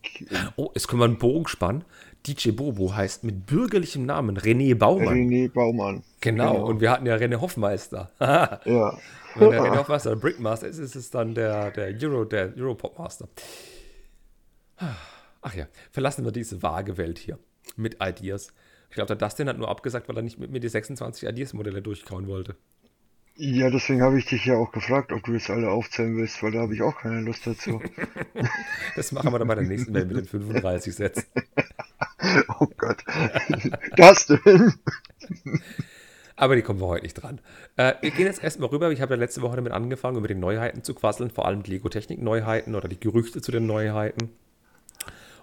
Oh, jetzt können wir einen Bogen spannen. DJ Bobo heißt mit bürgerlichem Namen René Baumann. René Baumann. genau. und wir hatten ja René Hoffmeister. Ja. Wenn der René Hoffmeister der Brickmaster ist, ist es dann der, der Euro, der Europop Master. Ach ja, verlassen wir diese vage Welt hier mit Ideas. Ich glaube, der Dustin hat nur abgesagt, weil er nicht mit mir die 26 Ideas-Modelle durchkauen wollte. Ja, deswegen habe ich dich ja auch gefragt, ob du jetzt alle aufzählen willst, weil da habe ich auch keine Lust dazu. Das machen wir dann bei der nächsten Welt mit den 35 Sets. oh Gott. Das denn? Aber die kommen wir heute nicht dran. Äh, wir gehen jetzt erstmal rüber. Ich habe ja letzte Woche damit angefangen, über die Neuheiten zu quasseln, vor allem die Lego-Technik-Neuheiten oder die Gerüchte zu den Neuheiten.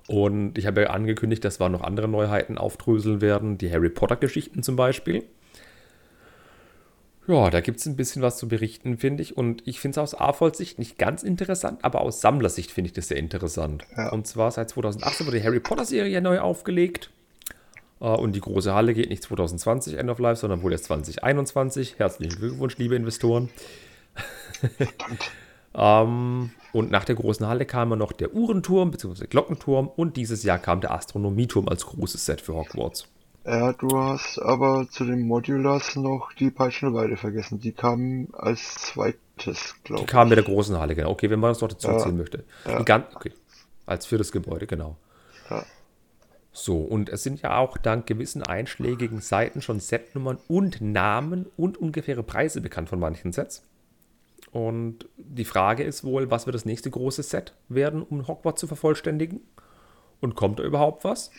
Und ich habe ja angekündigt, dass wir noch andere Neuheiten aufdröseln werden, die Harry Potter-Geschichten zum Beispiel. Ja, da gibt es ein bisschen was zu berichten, finde ich. Und ich finde es aus AFOL-Sicht nicht ganz interessant, aber aus Sammlersicht finde ich das sehr interessant. Ja. Und zwar seit 2018 wurde die Harry Potter-Serie neu aufgelegt. Äh, Und die große Halle geht nicht 2020 End of Life, sondern wohl erst 2021. Herzlichen Glückwunsch, liebe Investoren. ähm, und nach der großen Halle kam ja noch der Uhrenturm bzw. Glockenturm und dieses Jahr kam der Astronomieturm als großes Set für Hogwarts. Ja, du hast aber zu den Modulars noch die Peitschenweide vergessen. Die kamen als zweites, glaube Die ich. kam mit der großen Halle, genau. Okay, wenn man das noch dazu Ja. zählen möchte. Ja. Die gan- okay. Als viertes Gebäude, genau. Ja. So, und es sind ja auch dank gewissen einschlägigen Seiten schon Setnummern und Namen und ungefähre Preise bekannt von manchen Sets. Und die Frage ist wohl, was wird das nächste große Set werden, um Hogwarts zu vervollständigen? Und kommt da überhaupt was?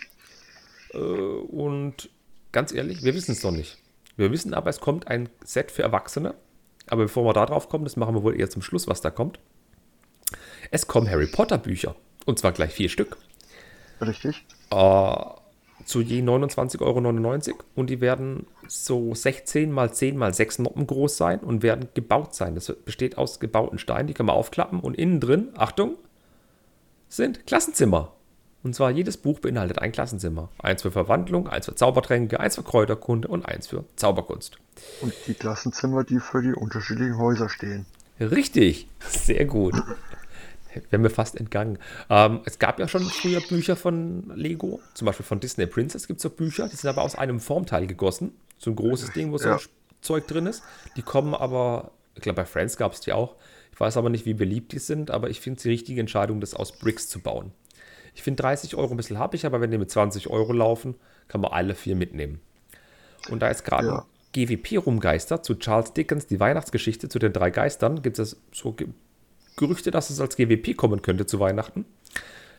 Äh, und ganz ehrlich, wir wissen es noch nicht. Wir wissen aber, es kommt ein Set für Erwachsene. Aber bevor wir da drauf kommen, das machen wir wohl eher zum Schluss, was da kommt. Es kommen Harry Potter Bücher. Und zwar gleich vier Stück. Richtig. Äh, zu je 29,99 Euro. Und die werden so 16 mal 10 mal 6 Noppen groß sein und werden gebaut sein. Das besteht aus gebauten Steinen, die kann man aufklappen. Und innen drin, Achtung, sind Klassenzimmer. Und zwar jedes Buch beinhaltet ein Klassenzimmer. Eins für Verwandlung, eins für Zaubertränke, eins für Kräuterkunde und eins für Zauberkunst. Und die Klassenzimmer, die für die unterschiedlichen Häuser stehen. Richtig, sehr gut. Wäre mir fast entgangen. Ähm, es gab ja schon früher Bücher von Lego, zum Beispiel von Disney Princess gibt es so Bücher, die sind aber aus einem Formteil gegossen. So ein großes Ding, wo so ja. Zeug drin ist. Die kommen aber, ich glaube bei Friends gab es die auch. Ich weiß aber nicht, wie beliebt die sind, aber ich finde es die richtige Entscheidung, das aus Bricks zu bauen. Ich finde 30 Euro ein bisschen happig, aber wenn die mit 20 Euro laufen, kann man alle vier mitnehmen. Und da ist gerade ja. GWP rumgeistert zu Charles Dickens, die Weihnachtsgeschichte zu den drei Geistern, gibt es so Gerüchte, dass es als GWP kommen könnte zu Weihnachten.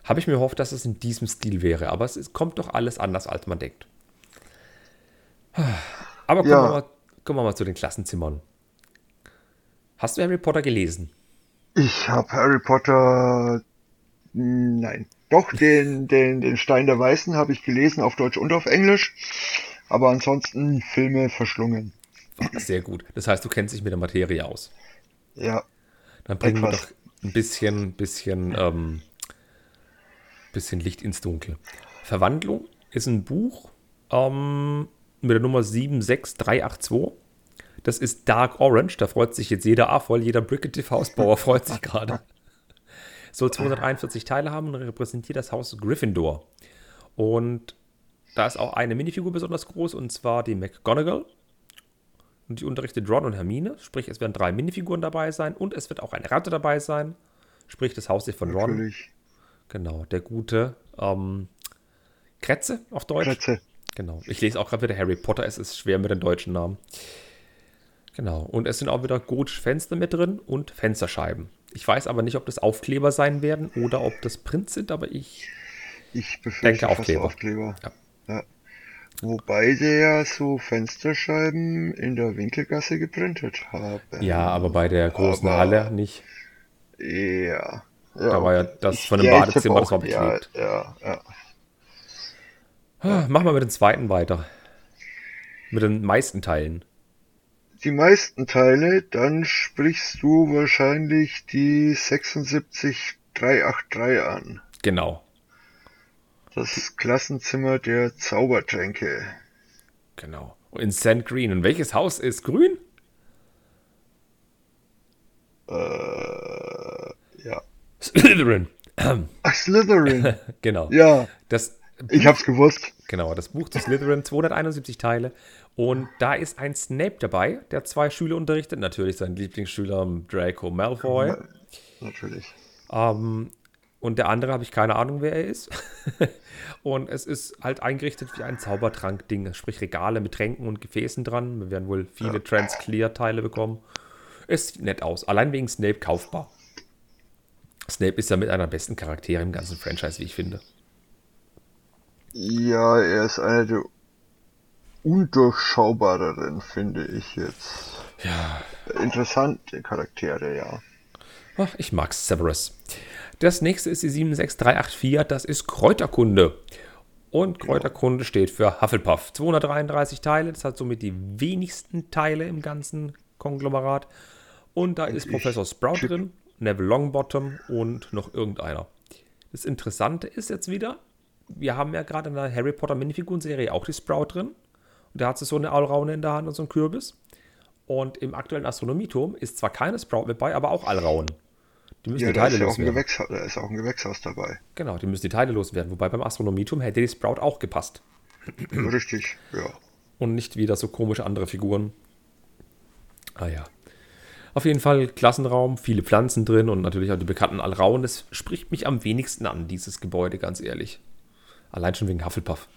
Habe ich mir gehofft, dass es in diesem Stil wäre, aber es, es kommt doch alles anders, als man denkt. Aber kommen, ja. wir mal, kommen wir mal zu den Klassenzimmern. Hast du Harry Potter gelesen? Ich habe Harry Potter. Nein. Doch, den, den, den Stein der Weißen habe ich gelesen, auf Deutsch und auf Englisch. Aber ansonsten Filme verschlungen. Sehr gut. Das heißt, du kennst dich mit der Materie aus. Ja. Dann bringen wir doch ein bisschen, bisschen, ähm, bisschen Licht ins Dunkel. Verwandlung ist ein Buch ähm, mit der Nummer 76382. Das ist Dark Orange. Da freut sich jetzt jeder A voll. Jeder Brickety Hausbauer freut sich gerade soll 241 Teile haben und repräsentiert das Haus Gryffindor. Und da ist auch eine Minifigur besonders groß, und zwar die McGonagall. Und die unterrichtet Ron und Hermine, sprich, es werden drei Minifiguren dabei sein und es wird auch eine Ratte dabei sein, sprich, das Haus von Ron. Natürlich. Genau, der gute ähm, Kretze auf Deutsch. Kretze. Genau. Ich lese auch gerade wieder Harry Potter, es ist schwer mit den deutschen Namen. Genau. Und es sind auch wieder gotische Fenster mit drin und Fensterscheiben. Ich weiß aber nicht, ob das Aufkleber sein werden oder ob das Print sind, aber ich, ich denke Aufkleber. Aufkleber. Ja. ja. Wobei sie ja so Fensterscheiben in der Winkelgasse geprintet haben. Ja, aber bei der großen aber, Halle nicht. Ja. ja da war ja das von dem ja, Badezimmer, das war beklebt. Ja, ja, ja. Machen wir mit dem zweiten weiter. Mit den meisten Teilen die meisten Teile, dann sprichst du wahrscheinlich die 76383 an. Genau. Das Klassenzimmer der Zaubertränke. Genau. In St. Green. Und welches Haus ist grün? Äh, ja. Slytherin. Ach, Slytherin. genau. Ja. Das ich hab's gewusst. Genau, das Buch zu Slytherin, 271 Teile. Und da ist ein Snape dabei, der zwei Schüler unterrichtet. Natürlich sein Lieblingsschüler Draco Malfoy. Natürlich. Ähm, und der andere habe ich keine Ahnung, wer er ist. und es ist halt eingerichtet wie ein Zaubertrank-Ding. Sprich Regale mit Tränken und Gefäßen dran. Wir werden wohl viele ja. Trans-Clear-Teile bekommen. Es sieht nett aus. Allein wegen Snape kaufbar. Snape ist ja mit einer der besten Charaktere im ganzen Franchise, wie ich finde. Ja, er ist einer der undurchschaubareren, finde ich jetzt. Ja. Interessante Charaktere, ja. Ach, ich mag Severus. Das nächste ist die 76384, das ist Kräuterkunde. Und Kräuterkunde steht für Hufflepuff. 233 Teile, das hat somit die wenigsten Teile im ganzen Konglomerat. Und da und ist Professor Sprout drin, Neville Longbottom und noch irgendeiner. Das Interessante ist jetzt wieder, wir haben ja gerade in der Harry Potter Minifiguren-Serie auch die Sprout drin. Und der hat so eine Allraune in der Hand und so einen Kürbis. Und im aktuellen Astronomieturm ist zwar keine Sprout mit bei, aber auch Allraunen. Die müssen ja, die Teile loswerden. Da ist auch ein Gewächshaus dabei. Genau, die müssen die Teile loswerden. Wobei beim Astronomieturm hätte die Sprout auch gepasst. Richtig, ja. Und nicht wieder so komische andere Figuren. Ah ja. Auf jeden Fall Klassenraum, viele Pflanzen drin und natürlich auch die bekannten Allrauen. Das spricht mich am wenigsten an, dieses Gebäude, ganz ehrlich. Allein schon wegen Hufflepuff.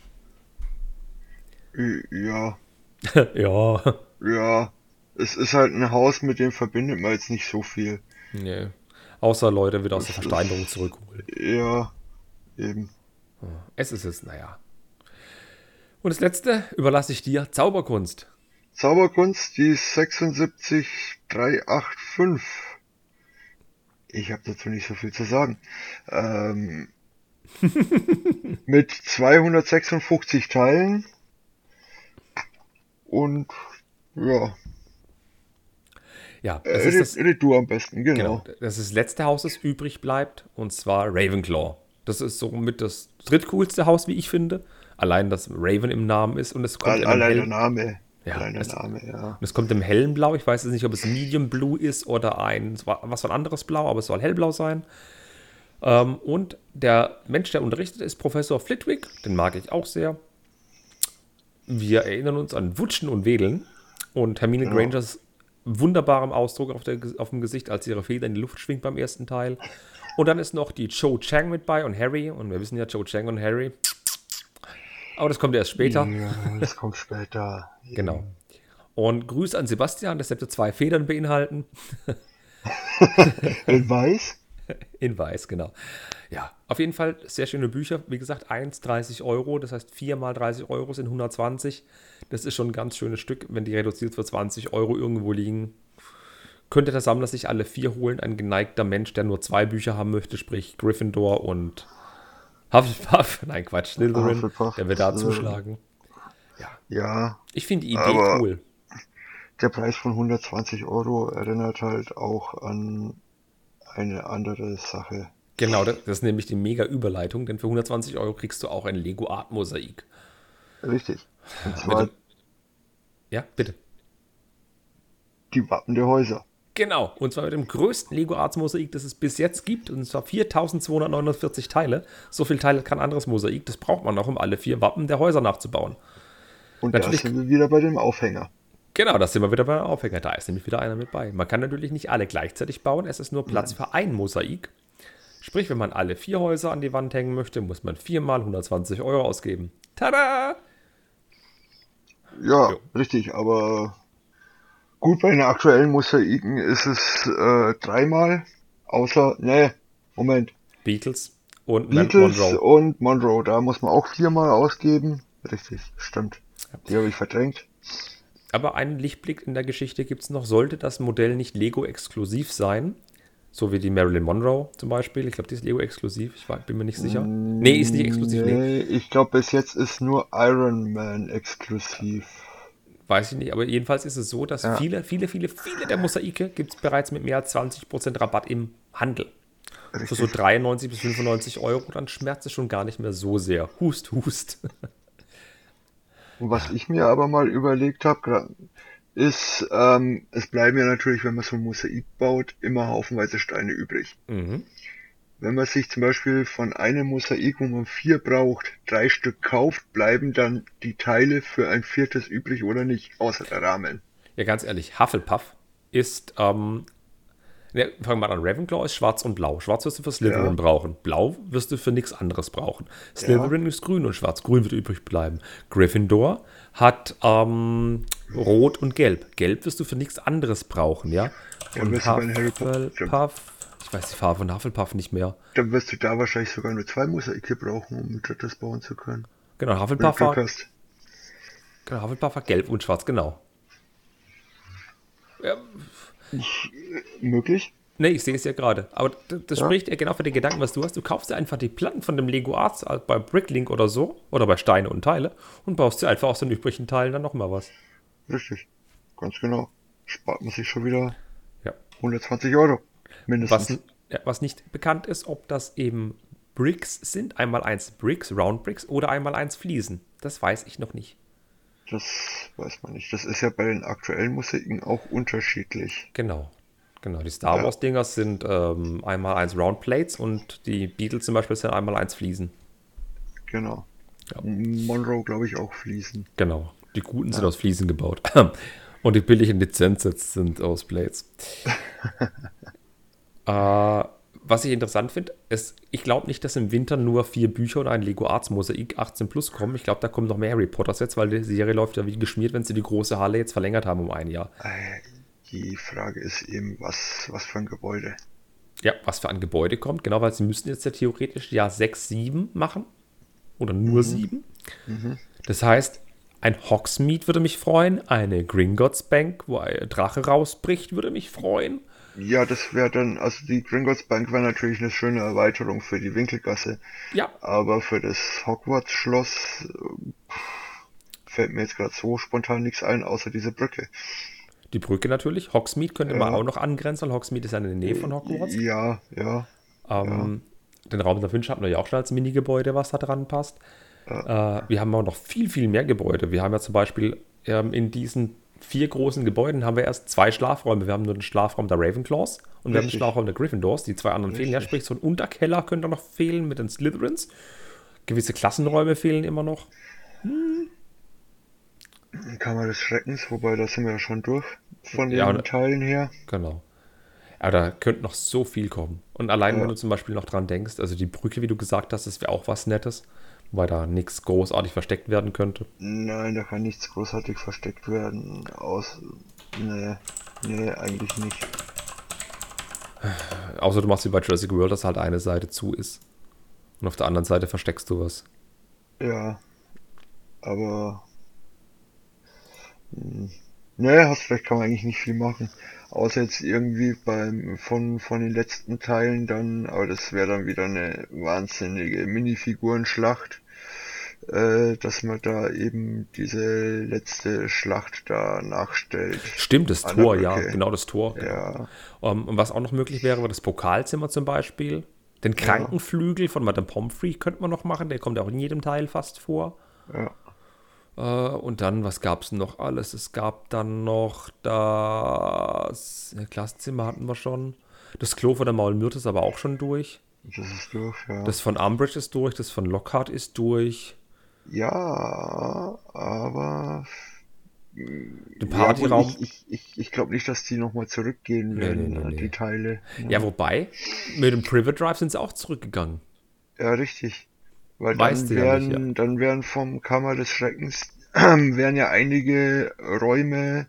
Ja. ja. Ja. es ist halt ein Haus, mit dem verbindet man jetzt nicht so viel. Nee. Außer Leute wieder aus der Versteinerung zurückholen. Ja, eben. Es ist es, naja. Und das letzte überlasse ich dir, Zauberkunst. Zauberkunst, die 76385. Ich habe dazu nicht so viel zu sagen. Ähm, mit 256 Teilen. Und ja. Ja, das äh, ist das, du am besten, genau. genau. Das ist das letzte Haus, das übrig bleibt, und zwar Ravenclaw. Das ist somit das drittcoolste Haus, wie ich finde. Allein, dass Raven im Namen ist und es kommt All, Allein der Name. Ja, Allein es, Name, ja. Und es kommt im hellen Blau. Ich weiß jetzt nicht, ob es Medium Blue ist oder ein, was für ein anderes Blau, aber es soll hellblau sein. Ähm, und der Mensch, der unterrichtet, ist Professor Flitwick. Den mag ich auch sehr. Wir erinnern uns an Wutschen und Wedeln und Hermine ja. Grangers wunderbarem Ausdruck auf, der, auf dem Gesicht, als ihre Feder in die Luft schwingt beim ersten Teil. Und dann ist noch die Cho Chang mit bei und Harry. Und wir wissen ja, Cho Chang und Harry. Aber das kommt erst später. Ja, das kommt später. genau. Und Grüße an Sebastian, das hätte zwei Federn beinhalten. In weiß? In weiß, genau. Ja, auf jeden Fall sehr schöne Bücher. Wie gesagt, 1, 30 Euro. Das heißt, 4 mal 30 Euro sind 120. Das ist schon ein ganz schönes Stück. Wenn die reduziert für 20 Euro irgendwo liegen, könnte der Sammler sich alle vier holen. Ein geneigter Mensch, der nur zwei Bücher haben möchte, sprich Gryffindor und Hufflepuff. Nein, Quatsch, Slytherin. Hufflepuff, der wird da zuschlagen. Ja. ja. Ich finde die Idee cool. Der Preis von 120 Euro erinnert halt auch an eine andere Sache. Genau, das ist nämlich die mega Überleitung, denn für 120 Euro kriegst du auch ein Lego Art Mosaik. Richtig. Und zwar ja, bitte. Die Wappen der Häuser. Genau, und zwar mit dem größten Lego Arts Mosaik, das es bis jetzt gibt, und zwar 4249 Teile. So viele Teile kann anderes Mosaik, das braucht man noch, um alle vier Wappen der Häuser nachzubauen. Und Natürlich, da sind wir wieder bei dem Aufhänger. Genau, da sind wir wieder beim Aufhänger. Da ist nämlich wieder einer mit bei. Man kann natürlich nicht alle gleichzeitig bauen, es ist nur Platz für ein Mosaik. Sprich, wenn man alle vier Häuser an die Wand hängen möchte, muss man viermal 120 Euro ausgeben. Tada! Ja, jo. richtig, aber gut, bei den aktuellen Mosaiken ist es äh, dreimal, außer, ne, Moment. Beatles und Beatles Monroe. und Monroe, da muss man auch viermal ausgeben. Richtig, stimmt. Die habe ich verdrängt. Aber einen Lichtblick in der Geschichte gibt es noch. Sollte das Modell nicht Lego-exklusiv sein, so wie die Marilyn Monroe zum Beispiel. Ich glaube, die ist Lego-exklusiv. Ich war, bin mir nicht sicher. Nee, ist nicht exklusiv. Nee, nee. ich glaube, bis jetzt ist nur Iron Man exklusiv. Weiß ich nicht, aber jedenfalls ist es so, dass ja. viele, viele, viele, viele der Mosaike gibt es bereits mit mehr als 20% Rabatt im Handel. Richtig. Für so 93 bis 95 Euro, dann schmerzt es schon gar nicht mehr so sehr. Hust, hust. Was ich mir aber mal überlegt habe, ist, ähm, es bleiben ja natürlich, wenn man so ein Mosaik baut, immer haufenweise Steine übrig. Mhm. Wenn man sich zum Beispiel von einem Mosaik, wo man vier braucht, drei Stück kauft, bleiben dann die Teile für ein viertes übrig oder nicht, außer der Rahmen. Ja, ganz ehrlich, Hufflepuff ist ähm, Ne, fangen wir an. Ravenclaw ist schwarz und blau. Schwarz wirst du für Slytherin ja. brauchen. Blau wirst du für nichts anderes brauchen. Slytherin ja. ist grün und schwarz. Grün wird übrig bleiben. Gryffindor hat ähm, rot und gelb. Gelb wirst du für nichts anderes brauchen, ja? Und Hufflepuff, ich weiß die Farbe von Hufflepuff nicht mehr. Dann wirst du da wahrscheinlich sogar nur zwei Mosaike brauchen, um das bauen zu können. Genau, Hufflepuff war, genau, Hufflepuff war gelb und schwarz, genau. Ja, möglich. Nee, ich sehe es ja gerade. Aber das, ja. spricht ja genau für den Gedanken, was du hast. Du kaufst dir einfach die Platten von dem Lego Arts äh, bei Bricklink oder so oder bei Steine und Teile und baust dir einfach aus den übrigen Teilen dann nochmal was. Richtig. Ganz genau. Spart man sich schon wieder ja. 120 Euro. Mindestens. Was, ja, was nicht bekannt ist, ob das eben Bricks sind. Einmal eins Bricks, Round Bricks oder einmal eins Fliesen. Das weiß ich noch nicht. Das weiß man nicht. Das ist ja bei den aktuellen Musiken auch unterschiedlich. Genau. Genau, die Star Wars Dinger sind ähm, einmal eins Round Plates und die Beatles zum Beispiel sind einmal eins Fliesen. Genau. Ja. Monroe, glaube ich, auch Fliesen. Genau. Die guten ja. sind aus Fliesen gebaut. und die billigen Lizenzsets sind aus Plates. äh, was ich interessant finde, ist, ich glaube nicht, dass im Winter nur vier Bücher und ein Lego Arts Mosaik 18 Plus kommen. Ich glaube, da kommen noch mehr Harry Potter Sets, weil die Serie läuft ja wie geschmiert, wenn sie die große Halle jetzt verlängert haben um ein Jahr. Äh, Die Frage ist eben, was, was für ein Gebäude. Ja, was für ein Gebäude kommt, genau, weil sie müssten jetzt ja theoretisch ja 6, 7 machen. Oder nur 7. Mhm. Das heißt, ein Hogsmeade würde mich freuen, eine Gringotts Bank, wo ein Drache rausbricht, würde mich freuen. Ja, das wäre dann, also die Gringotts Bank wäre natürlich eine schöne Erweiterung für die Winkelgasse. Ja. Aber für das Hogwarts-Schloss äh, fällt mir jetzt gerade so spontan nichts ein, außer diese Brücke. Die Brücke natürlich. Hogsmeade könnte ja. man auch noch angrenzen. Hogsmeade ist ja in der Nähe von Hogwarts. Ja, ja. Ähm, ja. Den Raum der Wünsche hatten wir ja auch schon als Mini-Gebäude, was da dran passt. Ja. Äh, wir haben auch noch viel, viel mehr Gebäude. Wir haben ja zum Beispiel ähm, in diesen vier großen Gebäuden haben wir erst zwei Schlafräume. Wir haben nur den Schlafraum der Ravenclaws und Richtig. wir haben den Schlafraum der Gryffindors. Die zwei anderen Richtig. fehlen. Ja, sprich, so ein Unterkeller könnte noch fehlen mit den Slytherins. Gewisse Klassenräume fehlen immer noch. Hm. Kammer des Schreckens, wobei da sind wir ja schon durch von den ja, Teilen her. Genau. Aber da könnte noch so viel kommen. Und allein, ja. wenn du zum Beispiel noch dran denkst, also die Brücke, wie du gesagt hast, das wäre auch was Nettes weil da nichts großartig versteckt werden könnte. Nein, da kann nichts großartig versteckt werden. Aus. Nee, nee, eigentlich nicht. Außer du machst wie bei Jurassic World, dass halt eine Seite zu ist. Und auf der anderen Seite versteckst du was. Ja. Aber. Hm, nee, hast recht, kann man eigentlich nicht viel machen. Außer jetzt irgendwie beim von, von den letzten Teilen dann, aber das wäre dann wieder eine wahnsinnige Minifigurenschlacht äh, dass man da eben diese letzte Schlacht da nachstellt. Stimmt, das Tor, ja, genau das Tor. Ja. Um, ähm, und was auch noch möglich wäre, war das Pokalzimmer zum Beispiel. Den Krankenflügel ja. von Madame Pomfrey könnte man noch machen, der kommt ja auch in jedem Teil fast vor. Ja. Uh, und dann, was gab es noch alles? Es gab dann noch das ja, Klassenzimmer hatten wir schon. Das Klo von der Maulmyrte ist aber auch schon durch. Das ist durch, ja. Das von Umbridge ist durch, das von Lockhart ist durch. Ja, aber. Den Partyraum. Ja, ich, ich, ich glaube nicht, dass die nochmal zurückgehen werden, nee, nee, nee, die Teile. Ja. ja, wobei, mit dem Private Drive sind sie auch zurückgegangen. Ja, richtig. Weil weißt dann wären, ja, nicht, dann wären vom Kammer des Schreckens wären ja einige Räume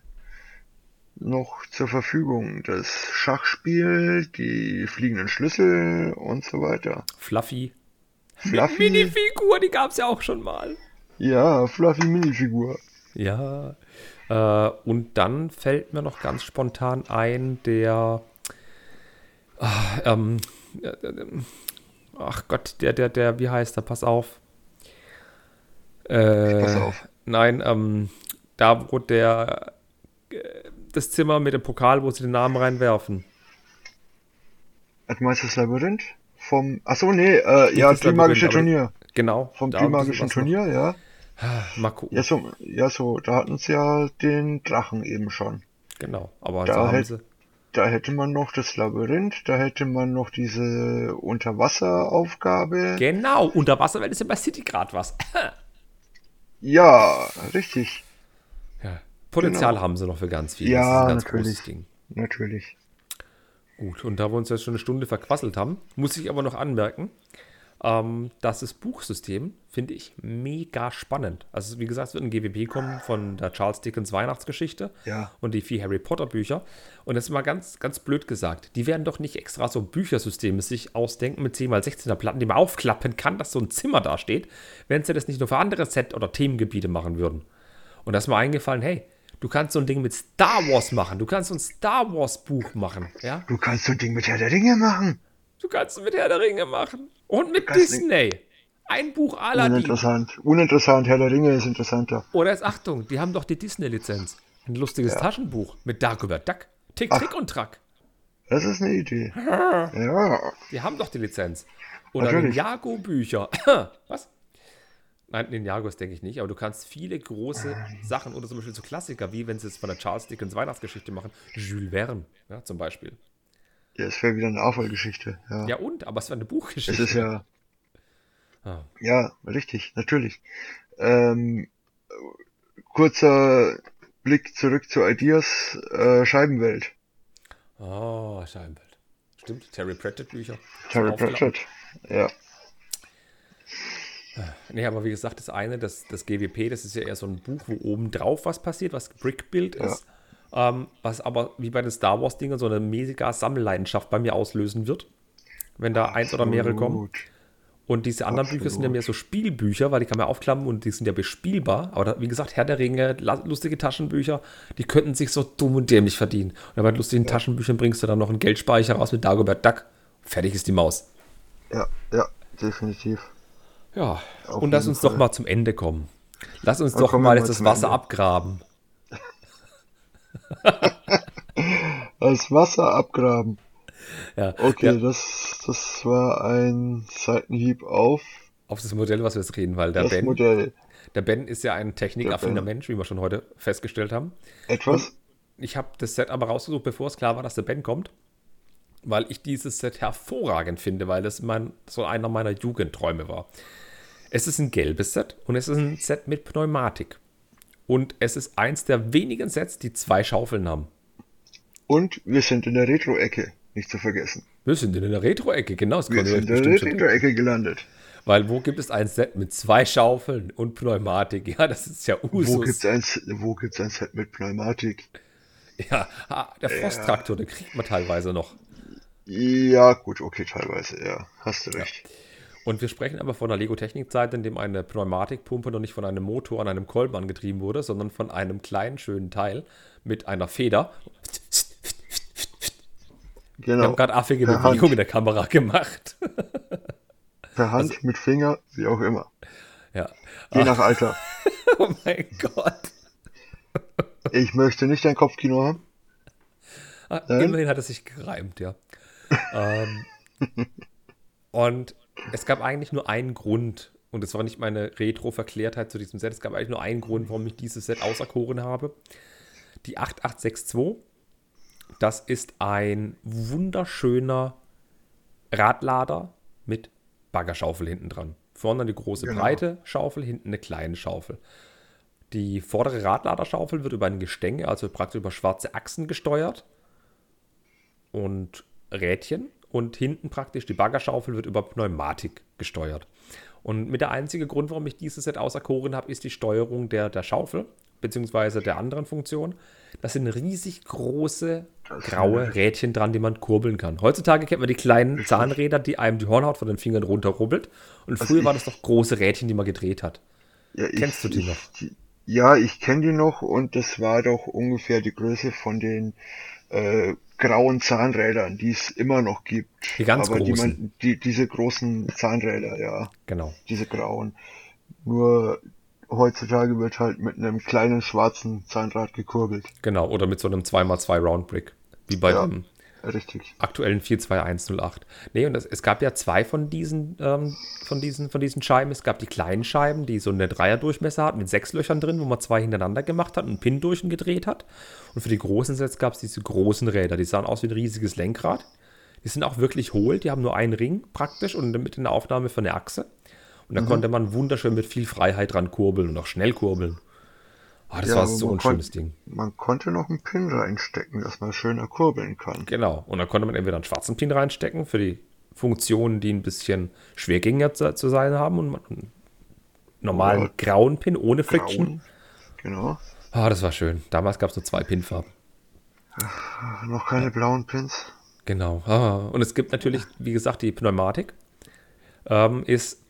noch zur Verfügung. Das Schachspiel, die fliegenden Schlüssel und so weiter. Fluffy. Fluffy. Minifigur, die gab es ja auch schon mal. Ja, Fluffy Minifigur. Ja. Äh, und dann fällt mir noch ganz spontan ein, der. Ach, ähm, äh, ach Gott, der, der, der, wie heißt er? Pass auf. Äh, pass auf. Nein, ähm, da, wo der. Äh, das Zimmer mit dem Pokal, wo sie den Namen reinwerfen. Du meinst das Labyrinth? vom, achso, nee, äh, ja, Trimagische Turnier. Genau. Vom Trimagischen Turnier, ja. Mal gucken. Ja so, ja, so, da hatten sie ja den Drachen eben schon. Genau, aber da, hätt, da hätte man noch das Labyrinth, da hätte man noch diese Unterwasseraufgabe. Genau, Unterwasserwelt ist ja bei City gerade was. ja, richtig. Ja, Potenzial genau. haben sie noch für ganz viel. Ja, natürlich. Natürlich. Gut, und da wir uns jetzt schon eine Stunde verquasselt haben, muss ich aber noch anmerken, ähm, das Buchsystem finde ich mega spannend. Also, wie gesagt, es wird ein GWP kommen von der Charles Dickens Weihnachtsgeschichte ja. und die vier Harry Potter Bücher. Und das ist mal ganz, ganz blöd gesagt. Die werden doch nicht extra so Büchersysteme sich ausdenken mit 10x16er Platten, die man aufklappen kann, dass so ein Zimmer da steht, wenn sie das nicht nur für andere Set- oder Themengebiete machen würden. Und da ist mir eingefallen, hey, Du kannst so ein Ding mit Star Wars machen. Du kannst so ein Star Wars Buch machen. Ja? Du kannst so ein Ding mit Herr der Ringe machen. Du kannst mit Herr der Ringe machen. Und mit Disney. Ein Buch Aladdin. Uninteressant. Uninteressant. Herr der Ringe ist interessanter. Oder jetzt Achtung, die haben doch die Disney-Lizenz. Ein lustiges ja. Taschenbuch mit Dagobert Duck. Tick, Ach, Trick und Track. Das ist eine Idee. ja. Die haben doch die Lizenz. Oder Ninjago-Bücher. Was? Nein, Ninjagos denke ich nicht, aber du kannst viele große Sachen oder zum Beispiel so Klassiker, wie wenn sie es von der Charles Dickens Weihnachtsgeschichte machen, Jules Verne, ja, zum Beispiel. Ja, es wäre wieder eine Aufwallgeschichte. Ja. ja, und? Aber es wäre eine Buchgeschichte. Es ist ja. Ah. Ja, richtig, natürlich. Ähm, kurzer Blick zurück zu Ideas äh, Scheibenwelt. Oh, Scheibenwelt. Stimmt, Terry Pratchett Bücher. Terry Pratchett, ja. Nee, aber wie gesagt, das eine, das, das GWP, das ist ja eher so ein Buch, wo oben drauf was passiert, was Brickbuild ist. Ähm, was aber wie bei den Star Wars-Dingern so eine mega Sammelleidenschaft bei mir auslösen wird, wenn da eins oder mehrere kommen. Und diese anderen Absolut. Bücher sind ja mehr so Spielbücher, weil die kann man aufklappen und die sind ja bespielbar. Aber da, wie gesagt, Herr der Ringe, lustige Taschenbücher, die könnten sich so dumm und dämlich verdienen. Und bei lustigen ja. Taschenbüchern bringst du dann noch einen Geldspeicher raus mit Dagobert Duck. Fertig ist die Maus. Ja, ja, definitiv. Ja, Auf und lass uns Fall. doch mal zum Ende kommen. Lass uns Dann doch mal jetzt das Wasser Ende. abgraben. das Wasser abgraben. Ja, okay, ja. Das, das war ein Seitenhieb auf. Auf das Modell, was wir jetzt reden, weil der das Ben. Modell. Der Ben ist ja ein technikaffiner Mensch, wie wir schon heute festgestellt haben. Etwas? Und ich habe das Set aber rausgesucht, bevor es klar war, dass der Ben kommt. Weil ich dieses Set hervorragend finde, weil es mein, so einer meiner Jugendträume war. Es ist ein gelbes Set und es ist ein Set mit Pneumatik. Und es ist eins der wenigen Sets, die zwei Schaufeln haben. Und wir sind in der Retro-Ecke nicht zu vergessen. Wir sind in der Retro-Ecke, genau. Wir sind in der Retro-Ecke gelandet. Weil wo gibt es ein Set mit zwei Schaufeln und Pneumatik? Ja, das ist ja Usus. Wo gibt es ein, ein Set mit Pneumatik? Ja, der Frosttraktor, ja. den kriegt man teilweise noch. Ja, gut, okay, teilweise, ja. Hast du recht. Ja. Und wir sprechen aber von einer Lego-Technik-Zeit, in dem eine Pneumatikpumpe noch nicht von einem Motor an einem Kolben angetrieben wurde, sondern von einem kleinen, schönen Teil mit einer Feder. Genau. Wir haben gerade affige per Bewegungen in der Kamera gemacht. per Hand, also, mit Finger, wie auch immer. Ja. Je nach Alter. oh mein Gott. ich möchte nicht ein Kopfkino haben. Ah, immerhin hat es sich gereimt, ja. ähm, und es gab eigentlich nur einen Grund, und es war nicht meine Retro-Verklärtheit zu diesem Set, es gab eigentlich nur einen Grund, warum ich dieses Set auserkoren habe. Die 8862 das ist ein wunderschöner Radlader mit Baggerschaufel hinten dran. Vorne eine große genau. breite Schaufel, hinten eine kleine Schaufel. Die vordere Radladerschaufel wird über ein Gestänge, also praktisch über schwarze Achsen gesteuert und Rädchen. Und hinten praktisch die Baggerschaufel wird über Pneumatik gesteuert. Und mit der einzige Grund, warum ich dieses Set auserkoren habe, ist die Steuerung der, der Schaufel beziehungsweise der anderen Funktion. Das sind riesig große graue Rädchen dran, die man kurbeln kann. Heutzutage kennt man die kleinen Zahnräder, die einem die Hornhaut von den Fingern runterrubbelt. Und früher war das doch große Rädchen, die man gedreht hat. Ja, Kennst ich, du die noch? Die, ja, ich kenne die noch und das war doch ungefähr die Größe von den äh, grauen Zahnrädern, die es immer noch gibt. Die ganz Aber großen. Die man, die, diese großen Zahnräder, ja. Genau. Diese grauen. Nur heutzutage wird halt mit einem kleinen schwarzen Zahnrad gekurbelt. Genau, oder mit so einem 2x2 Roundbrick, wie bei ja, dem richtig. aktuellen 42108. Nee, und das, es gab ja zwei von diesen, ähm, von, diesen, von diesen Scheiben. Es gab die kleinen Scheiben, die so eine Dreierdurchmesser hatten mit sechs Löchern drin, wo man zwei hintereinander gemacht hat und einen Pin durch und gedreht hat. Und für die großen Sets gab es diese großen Räder, die sahen aus wie ein riesiges Lenkrad. Die sind auch wirklich hohl, die haben nur einen Ring praktisch und mit einer Aufnahme von der Achse. Und da mhm. konnte man wunderschön mit viel Freiheit dran kurbeln und auch schnell kurbeln. Oh, das ja, war so ein schönes Ding. Man konnte noch einen Pin reinstecken, dass man schöner kurbeln kann. Genau. Und da konnte man entweder einen schwarzen Pin reinstecken für die Funktionen, die ein bisschen schwergängiger zu, zu sein haben und einen normalen Oder grauen Pin ohne Friction. Grauen. Genau. Ah, das war schön. Damals gab es nur zwei Pinfarben. Noch keine blauen Pins. Genau. Ah, und es gibt natürlich, wie gesagt, die Pneumatik. Ähm, ist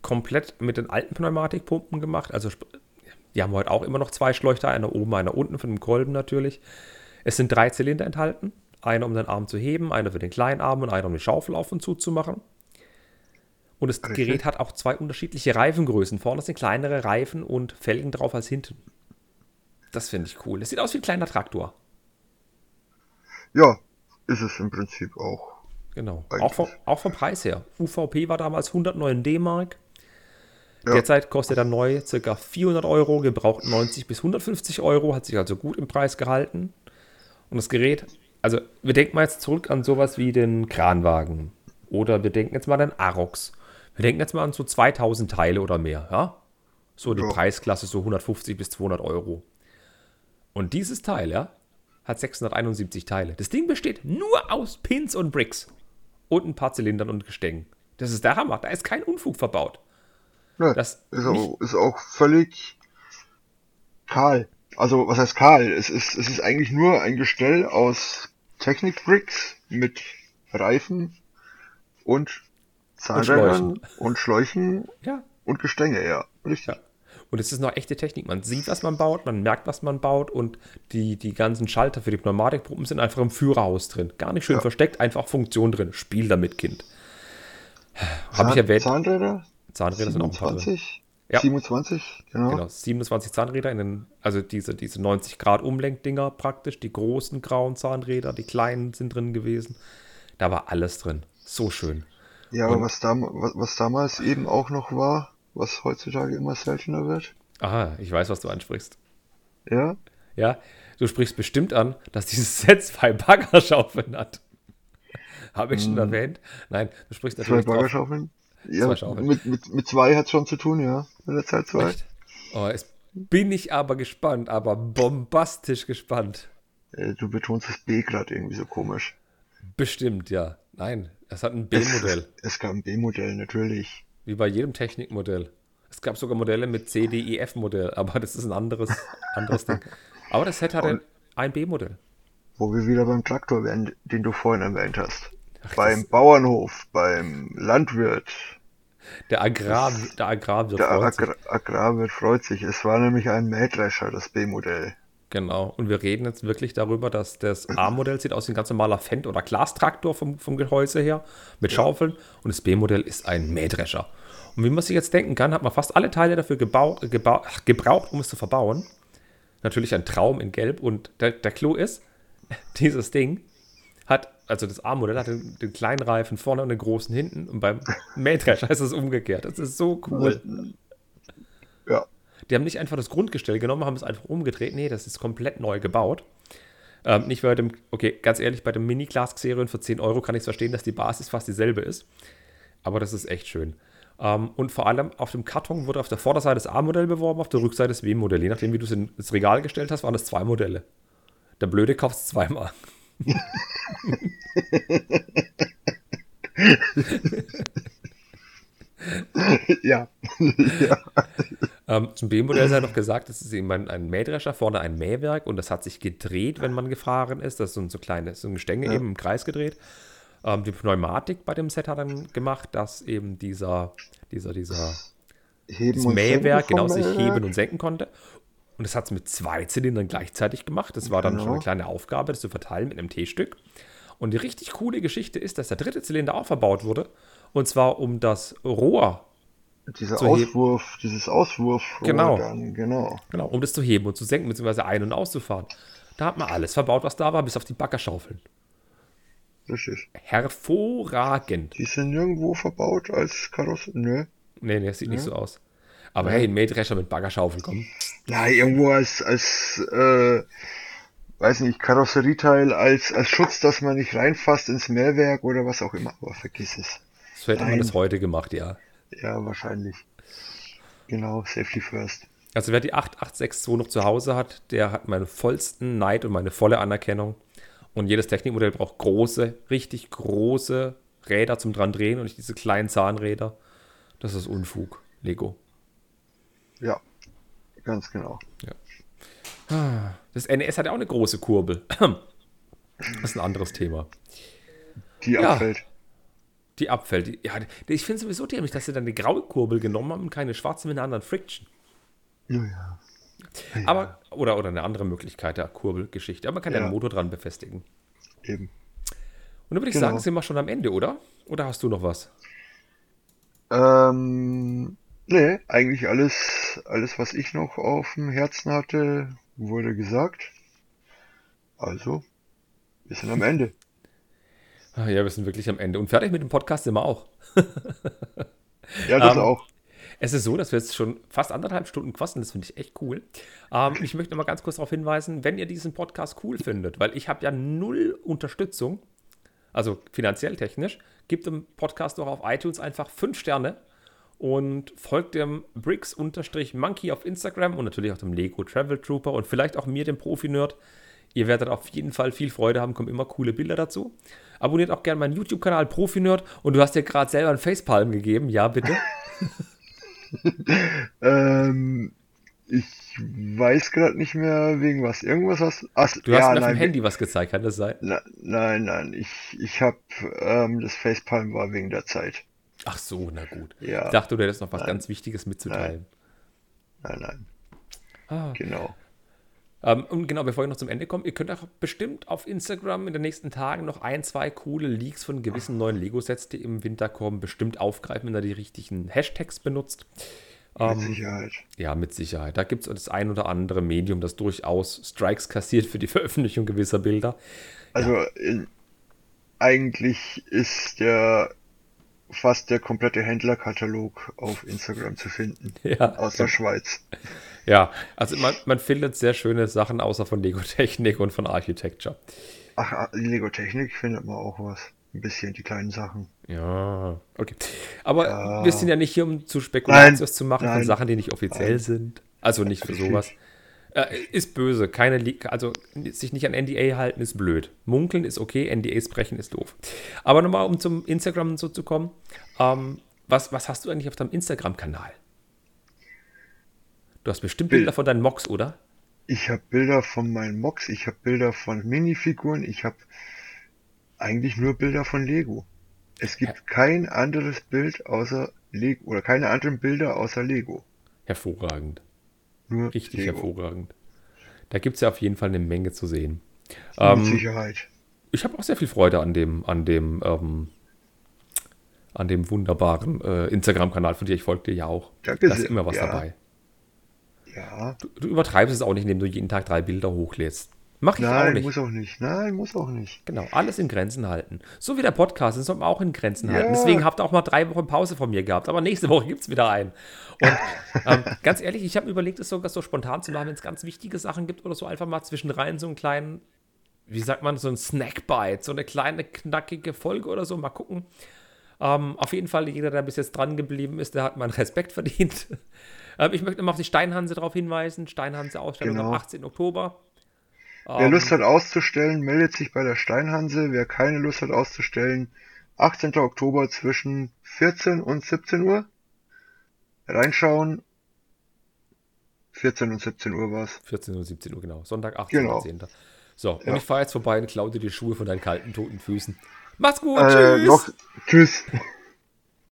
komplett mit den alten Pneumatikpumpen gemacht. Also die haben heute auch immer noch zwei Schleuchter, einer oben, einer unten, von dem Kolben natürlich. Es sind drei Zylinder enthalten. Einer, um den Arm zu heben, einer für den kleinen Arm und einer, um die Schaufel auf und zu zu machen. Und das Richtig. Gerät hat auch zwei unterschiedliche Reifengrößen. Vorne sind kleinere Reifen und Felgen drauf als hinten. Das finde ich cool. Das sieht aus wie ein kleiner Traktor. Ja, ist es im Prinzip auch. Genau. Auch vom, auch vom Preis her. UVP war damals 109 D-Mark. Ja. Derzeit kostet er neu ca. 400 Euro, gebraucht 90 bis 150 Euro, hat sich also gut im Preis gehalten. Und das Gerät, also wir denken mal jetzt zurück an sowas wie den Kranwagen. Oder wir denken jetzt mal an den Arox. Wir denken jetzt mal an so 2000 Teile oder mehr, ja? So die ja. Preisklasse so 150 bis 200 Euro. Und dieses Teil, ja, hat 671 Teile. Das Ding besteht nur aus Pins und Bricks. Und ein paar Zylindern und Gestängen. Das ist der Hammer. Da ist kein Unfug verbaut. Ne, das ist, auch, ist auch völlig kahl. Also, was heißt kahl? Es ist, es ist eigentlich nur ein Gestell aus Technik-Bricks mit Reifen und Zahnrädern und Schläuchen, und, Schläuchen ja. und Gestänge, ja. Richtig. Ja. Und es ist noch echte Technik. Man sieht, was man baut, man merkt, was man baut und die, die ganzen Schalter für die Pneumatikpumpen sind einfach im Führerhaus drin. Gar nicht schön ja. versteckt, einfach Funktion drin. Spiel damit, Kind. Habe ich erwähnt. Zahnräder? Zahnräder 27? sind auch ein paar drin. Ja. 27, genau. Genau, 27 Zahnräder in den, also diese, diese 90 Grad Umlenkdinger praktisch, die großen grauen Zahnräder, die kleinen sind drin gewesen. Da war alles drin. So schön. Ja, aber was, dam was, was damals eben auch noch war, was heutzutage immer seltener wird. Aha, ich weiß, was du ansprichst. Ja? Ja, du sprichst bestimmt an, dass dieses Set zwei Baggerschaufeln hat. Habe ich schon hm. erwähnt? Nein, du sprichst natürlich. Zwei Baggerschaufeln? Ja, mit, mit, mit zwei hat es schon zu tun, ja. Mit der Zeit zwei. Echt? Oh, jetzt bin ich aber gespannt, aber bombastisch gespannt. Äh, du betonst das B gerade irgendwie so komisch. Bestimmt, ja. Nein, es hat ein B-Modell. Es, es, gab ein B-Modell, natürlich. Wie bei jedem Technikmodell. Es gab sogar Modelle mit C, D, E, F-Modell, aber das ist ein anderes, anderes Ding. Aber das Set hatte ein B-Modell. Wo wir wieder beim Traktor wären, den du vorhin erwähnt hast. Ach, beim Bauernhof, beim Landwirt. Der, Agrar, der Agrarwirt der freut Agrar, sich. Agrarwirt freut sich. Es war nämlich ein Mähdrescher, das B-Modell. Genau. Und wir reden jetzt wirklich darüber, dass das A-Modell sieht aus wie ein ganz normaler Fendt- oder Glastraktor vom, vom Gehäuse her mit Schaufeln und das B-Modell ist ein Mähdrescher. Und wie man sich jetzt denken kann, hat man fast alle Teile dafür gebraucht, um es zu verbauen. Natürlich ein Traum in Gelb und der, der Clou ist, dieses Ding hat, also das A-Modell hat den, kleinen Reifen vorne und den großen hinten und beim Mähdrescher ist es umgekehrt. Das ist so cool. Ja. Die haben nicht einfach das Grundgestell genommen, haben es einfach umgedreht. Nee, das ist komplett neu gebaut. Ähm, nicht bei dem, okay, ganz ehrlich, bei dem Mini-Glas-Xerion für 10 Euro kann ich verstehen, dass die Basis fast dieselbe ist. Aber das ist echt schön. Ähm, und vor allem auf dem Karton wurde auf der Vorderseite das A-Modell beworben, auf der Rückseite das W-Modell. Je nachdem, wie du es ins Regal gestellt hast, waren das zwei Modelle. Der Blöde kauft es zweimal. ja. ja. Ähm, zum B-Modell sei noch gesagt, es ist eben ein, ein Mähdrescher, vorne ein Mähwerk und das hat sich gedreht, wenn man gefahren ist. Das sind so kleine, so ein Gestänge ja. eben im Kreis gedreht. Ähm, die Pneumatik bei dem Set hat dann gemacht, dass eben dieser, dieser, dieser Heben Mähwerk genau sich heben und senken konnte. Und das hat es mit zwei Zylindern gleichzeitig gemacht. Das war dann genau. schon eine kleine Aufgabe, das zu verteilen mit einem T-Stück. Und die richtig coole Geschichte ist, dass der dritte Zylinder auch verbaut wurde. Und zwar um das Rohr dieser Auswurf, dieses Auswurf. Genau. Dann, genau. Genau, um das zu heben und zu senken, beziehungsweise ein- und auszufahren. Da hat man alles verbaut, was da war, bis auf die Baggerschaufeln. Richtig. Hervorragend. Die sind nirgendwo verbaut als Karosse. Nö. Nee, nee, das sieht ja. nicht so aus. Aber ja. hey, ein Mähdrescher mit Baggerschaufeln, komm. Ja, irgendwo als, als äh, weiß nicht, Karosserieteil, als, als Schutz, dass man nicht reinfasst ins Mehrwerk oder was auch immer. Aber vergiss es. So hätte Nein. man das heute gemacht, ja. Ja, wahrscheinlich. Genau, Safety First. Also wer die 8862 noch zu Hause hat, der hat meinen vollsten Neid und meine volle Anerkennung. Und jedes Technikmodell braucht große, richtig große Räder zum dran drehen und nicht diese kleinen Zahnräder. Das ist Unfug, Lego. Ja, ganz genau. Ja. Das NES hat ja auch eine große Kurbel. Das ist ein anderes Thema. Die ja. abfällt die abfällt. Ja, ich finde sowieso dämlich, dass sie dann eine graue Kurbel genommen haben und keine schwarze mit einer anderen Friction. Ja, ja. Aber, oder, oder eine andere Möglichkeit der Kurbelgeschichte. Aber man kann ja einen Motor dran befestigen. Eben. Und dann würde ich genau. sagen, sind wir schon am Ende, oder? Oder hast du noch was? Ähm, nee, eigentlich alles, alles, was ich noch auf dem Herzen hatte, wurde gesagt. Also, wir sind am Ende. Ah, ja, wir sind wirklich am Ende. Und fertig mit dem Podcast sind wir auch. ja, das um, ähm, auch. Es ist so, dass wir jetzt schon fast anderthalb Stunden quassen. Das finde ich echt cool. Ähm, ich möchte mal ganz kurz darauf hinweisen, wenn ihr diesen Podcast cool findet, weil ich habe ja null Unterstützung, also finanziell technisch, gibt dem Podcast doch auf iTunes einfach fünf Sterne und folgt dem Bricks-Monkey auf Instagram und natürlich auch dem Lego Travel Trooper und vielleicht auch mir, dem Profi-Nerd. Ihr werdet auf jeden Fall viel Freude haben, kommen immer coole Bilder dazu. Abonniert auch gerne meinen YouTube-Kanal Profi-Nerd und du hast dir gerade selber einen Facepalm gegeben, ja bitte? ähm, ich weiß gerade nicht mehr wegen was. Irgendwas hast Ach, du. hast mir auf dem Handy was gezeigt, kann das sein? Na, nein, nein, ich, ich habe ähm, das Facepalm war wegen der Zeit. Ach so, na gut. Ja. Ich dachte, du hättest noch was nein. ganz Wichtiges mitzuteilen. Nein, nein. nein. Ah. Genau. Ähm, und genau, bevor ich noch zum Ende komme, ihr könnt auch bestimmt auf Instagram in den nächsten Tagen noch ein, zwei coole Leaks von gewissen neuen Lego-Sets, die im Winter kommen, bestimmt aufgreifen, wenn ihr die richtigen Hashtags benutzt. Mit ähm, Sicherheit. Ja, mit Sicherheit. Da gibt es das ein oder andere Medium, das durchaus Strikes kassiert für die Veröffentlichung gewisser Bilder. Also ja. in, eigentlich ist der fast der komplette Händlerkatalog auf Instagram zu finden. Ja. Aus der Schweiz. Ja, also man, man findet sehr schöne Sachen außer von Lego Technik und von Architecture. Ach, ah, Lego Technik findet man auch was. Ein bisschen die kleinen Sachen. Ja, okay. Aber ja. wir sind ja nicht hier, um zu Spekulations zu machen nein, von Sachen, die nicht offiziell nein. sind. Also nicht für sowas. Äh, ist böse. Keine, also sich nicht an NDA halten ist blöd. Munkeln ist okay, NDAs brechen ist doof. Aber nochmal, um zum Instagram und so zu kommen. Ähm, was, was hast du eigentlich auf deinem Instagram-Kanal? Du hast bestimmt Bild. Bilder von deinen Mocks, oder? Ich habe Bilder von meinen Mocks, ich habe Bilder von Minifiguren, ich habe eigentlich nur Bilder von Lego. Es gibt ja. kein anderes Bild außer Lego oder keine anderen Bilder außer Lego. Hervorragend. Nur Richtig Lego. hervorragend. Da gibt es ja auf jeden Fall eine Menge zu sehen. Mit ähm, Sicherheit. Ich habe auch sehr viel Freude an dem, an dem, ähm, an dem wunderbaren äh, Instagram-Kanal von dir. Ich folge dir ja auch. Danke da ist immer was ja. dabei. Ja. Du, du, übertreibst es auch nicht, indem du jeden Tag drei Bilder hochlädst. Mach ich Nein, auch nicht. muss auch nicht. Nein, muss auch nicht. Genau, alles in Grenzen halten. So wie der Podcast, den soll man auch in Grenzen ja. halten. Deswegen habt ihr auch mal drei Wochen Pause von mir gehabt. Aber nächste Woche gibt es wieder einen. Und ähm, ganz ehrlich, ich habe mir überlegt, es sogar so spontan zu machen, wenn es ganz wichtige Sachen gibt oder so, einfach mal zwischenrein so einen kleinen, wie sagt man, so ein Snackbite, so eine kleine, knackige Folge oder so. Mal gucken. Ähm, auf jeden Fall, jeder, der bis jetzt dran geblieben ist, der hat meinen Respekt verdient. ähm, ich möchte immer auf die Steinhanse darauf hinweisen. Steinhanse-Ausstellung genau. am 18. Oktober. Wer Lust ähm, hat auszustellen, meldet sich bei der Steinhanse. Wer keine Lust hat auszustellen, 18. Oktober zwischen 14 und 17 Uhr. Reinschauen. 14 und 17 Uhr war's. 14 und 17 Uhr, genau. Sonntag, 18. Genau. 10. So, ja. und ich fahre jetzt vorbei und klaue dir die Schuhe von deinen kalten, toten Füßen. Mach's gut, äh, tschüss. Noch, tschüss.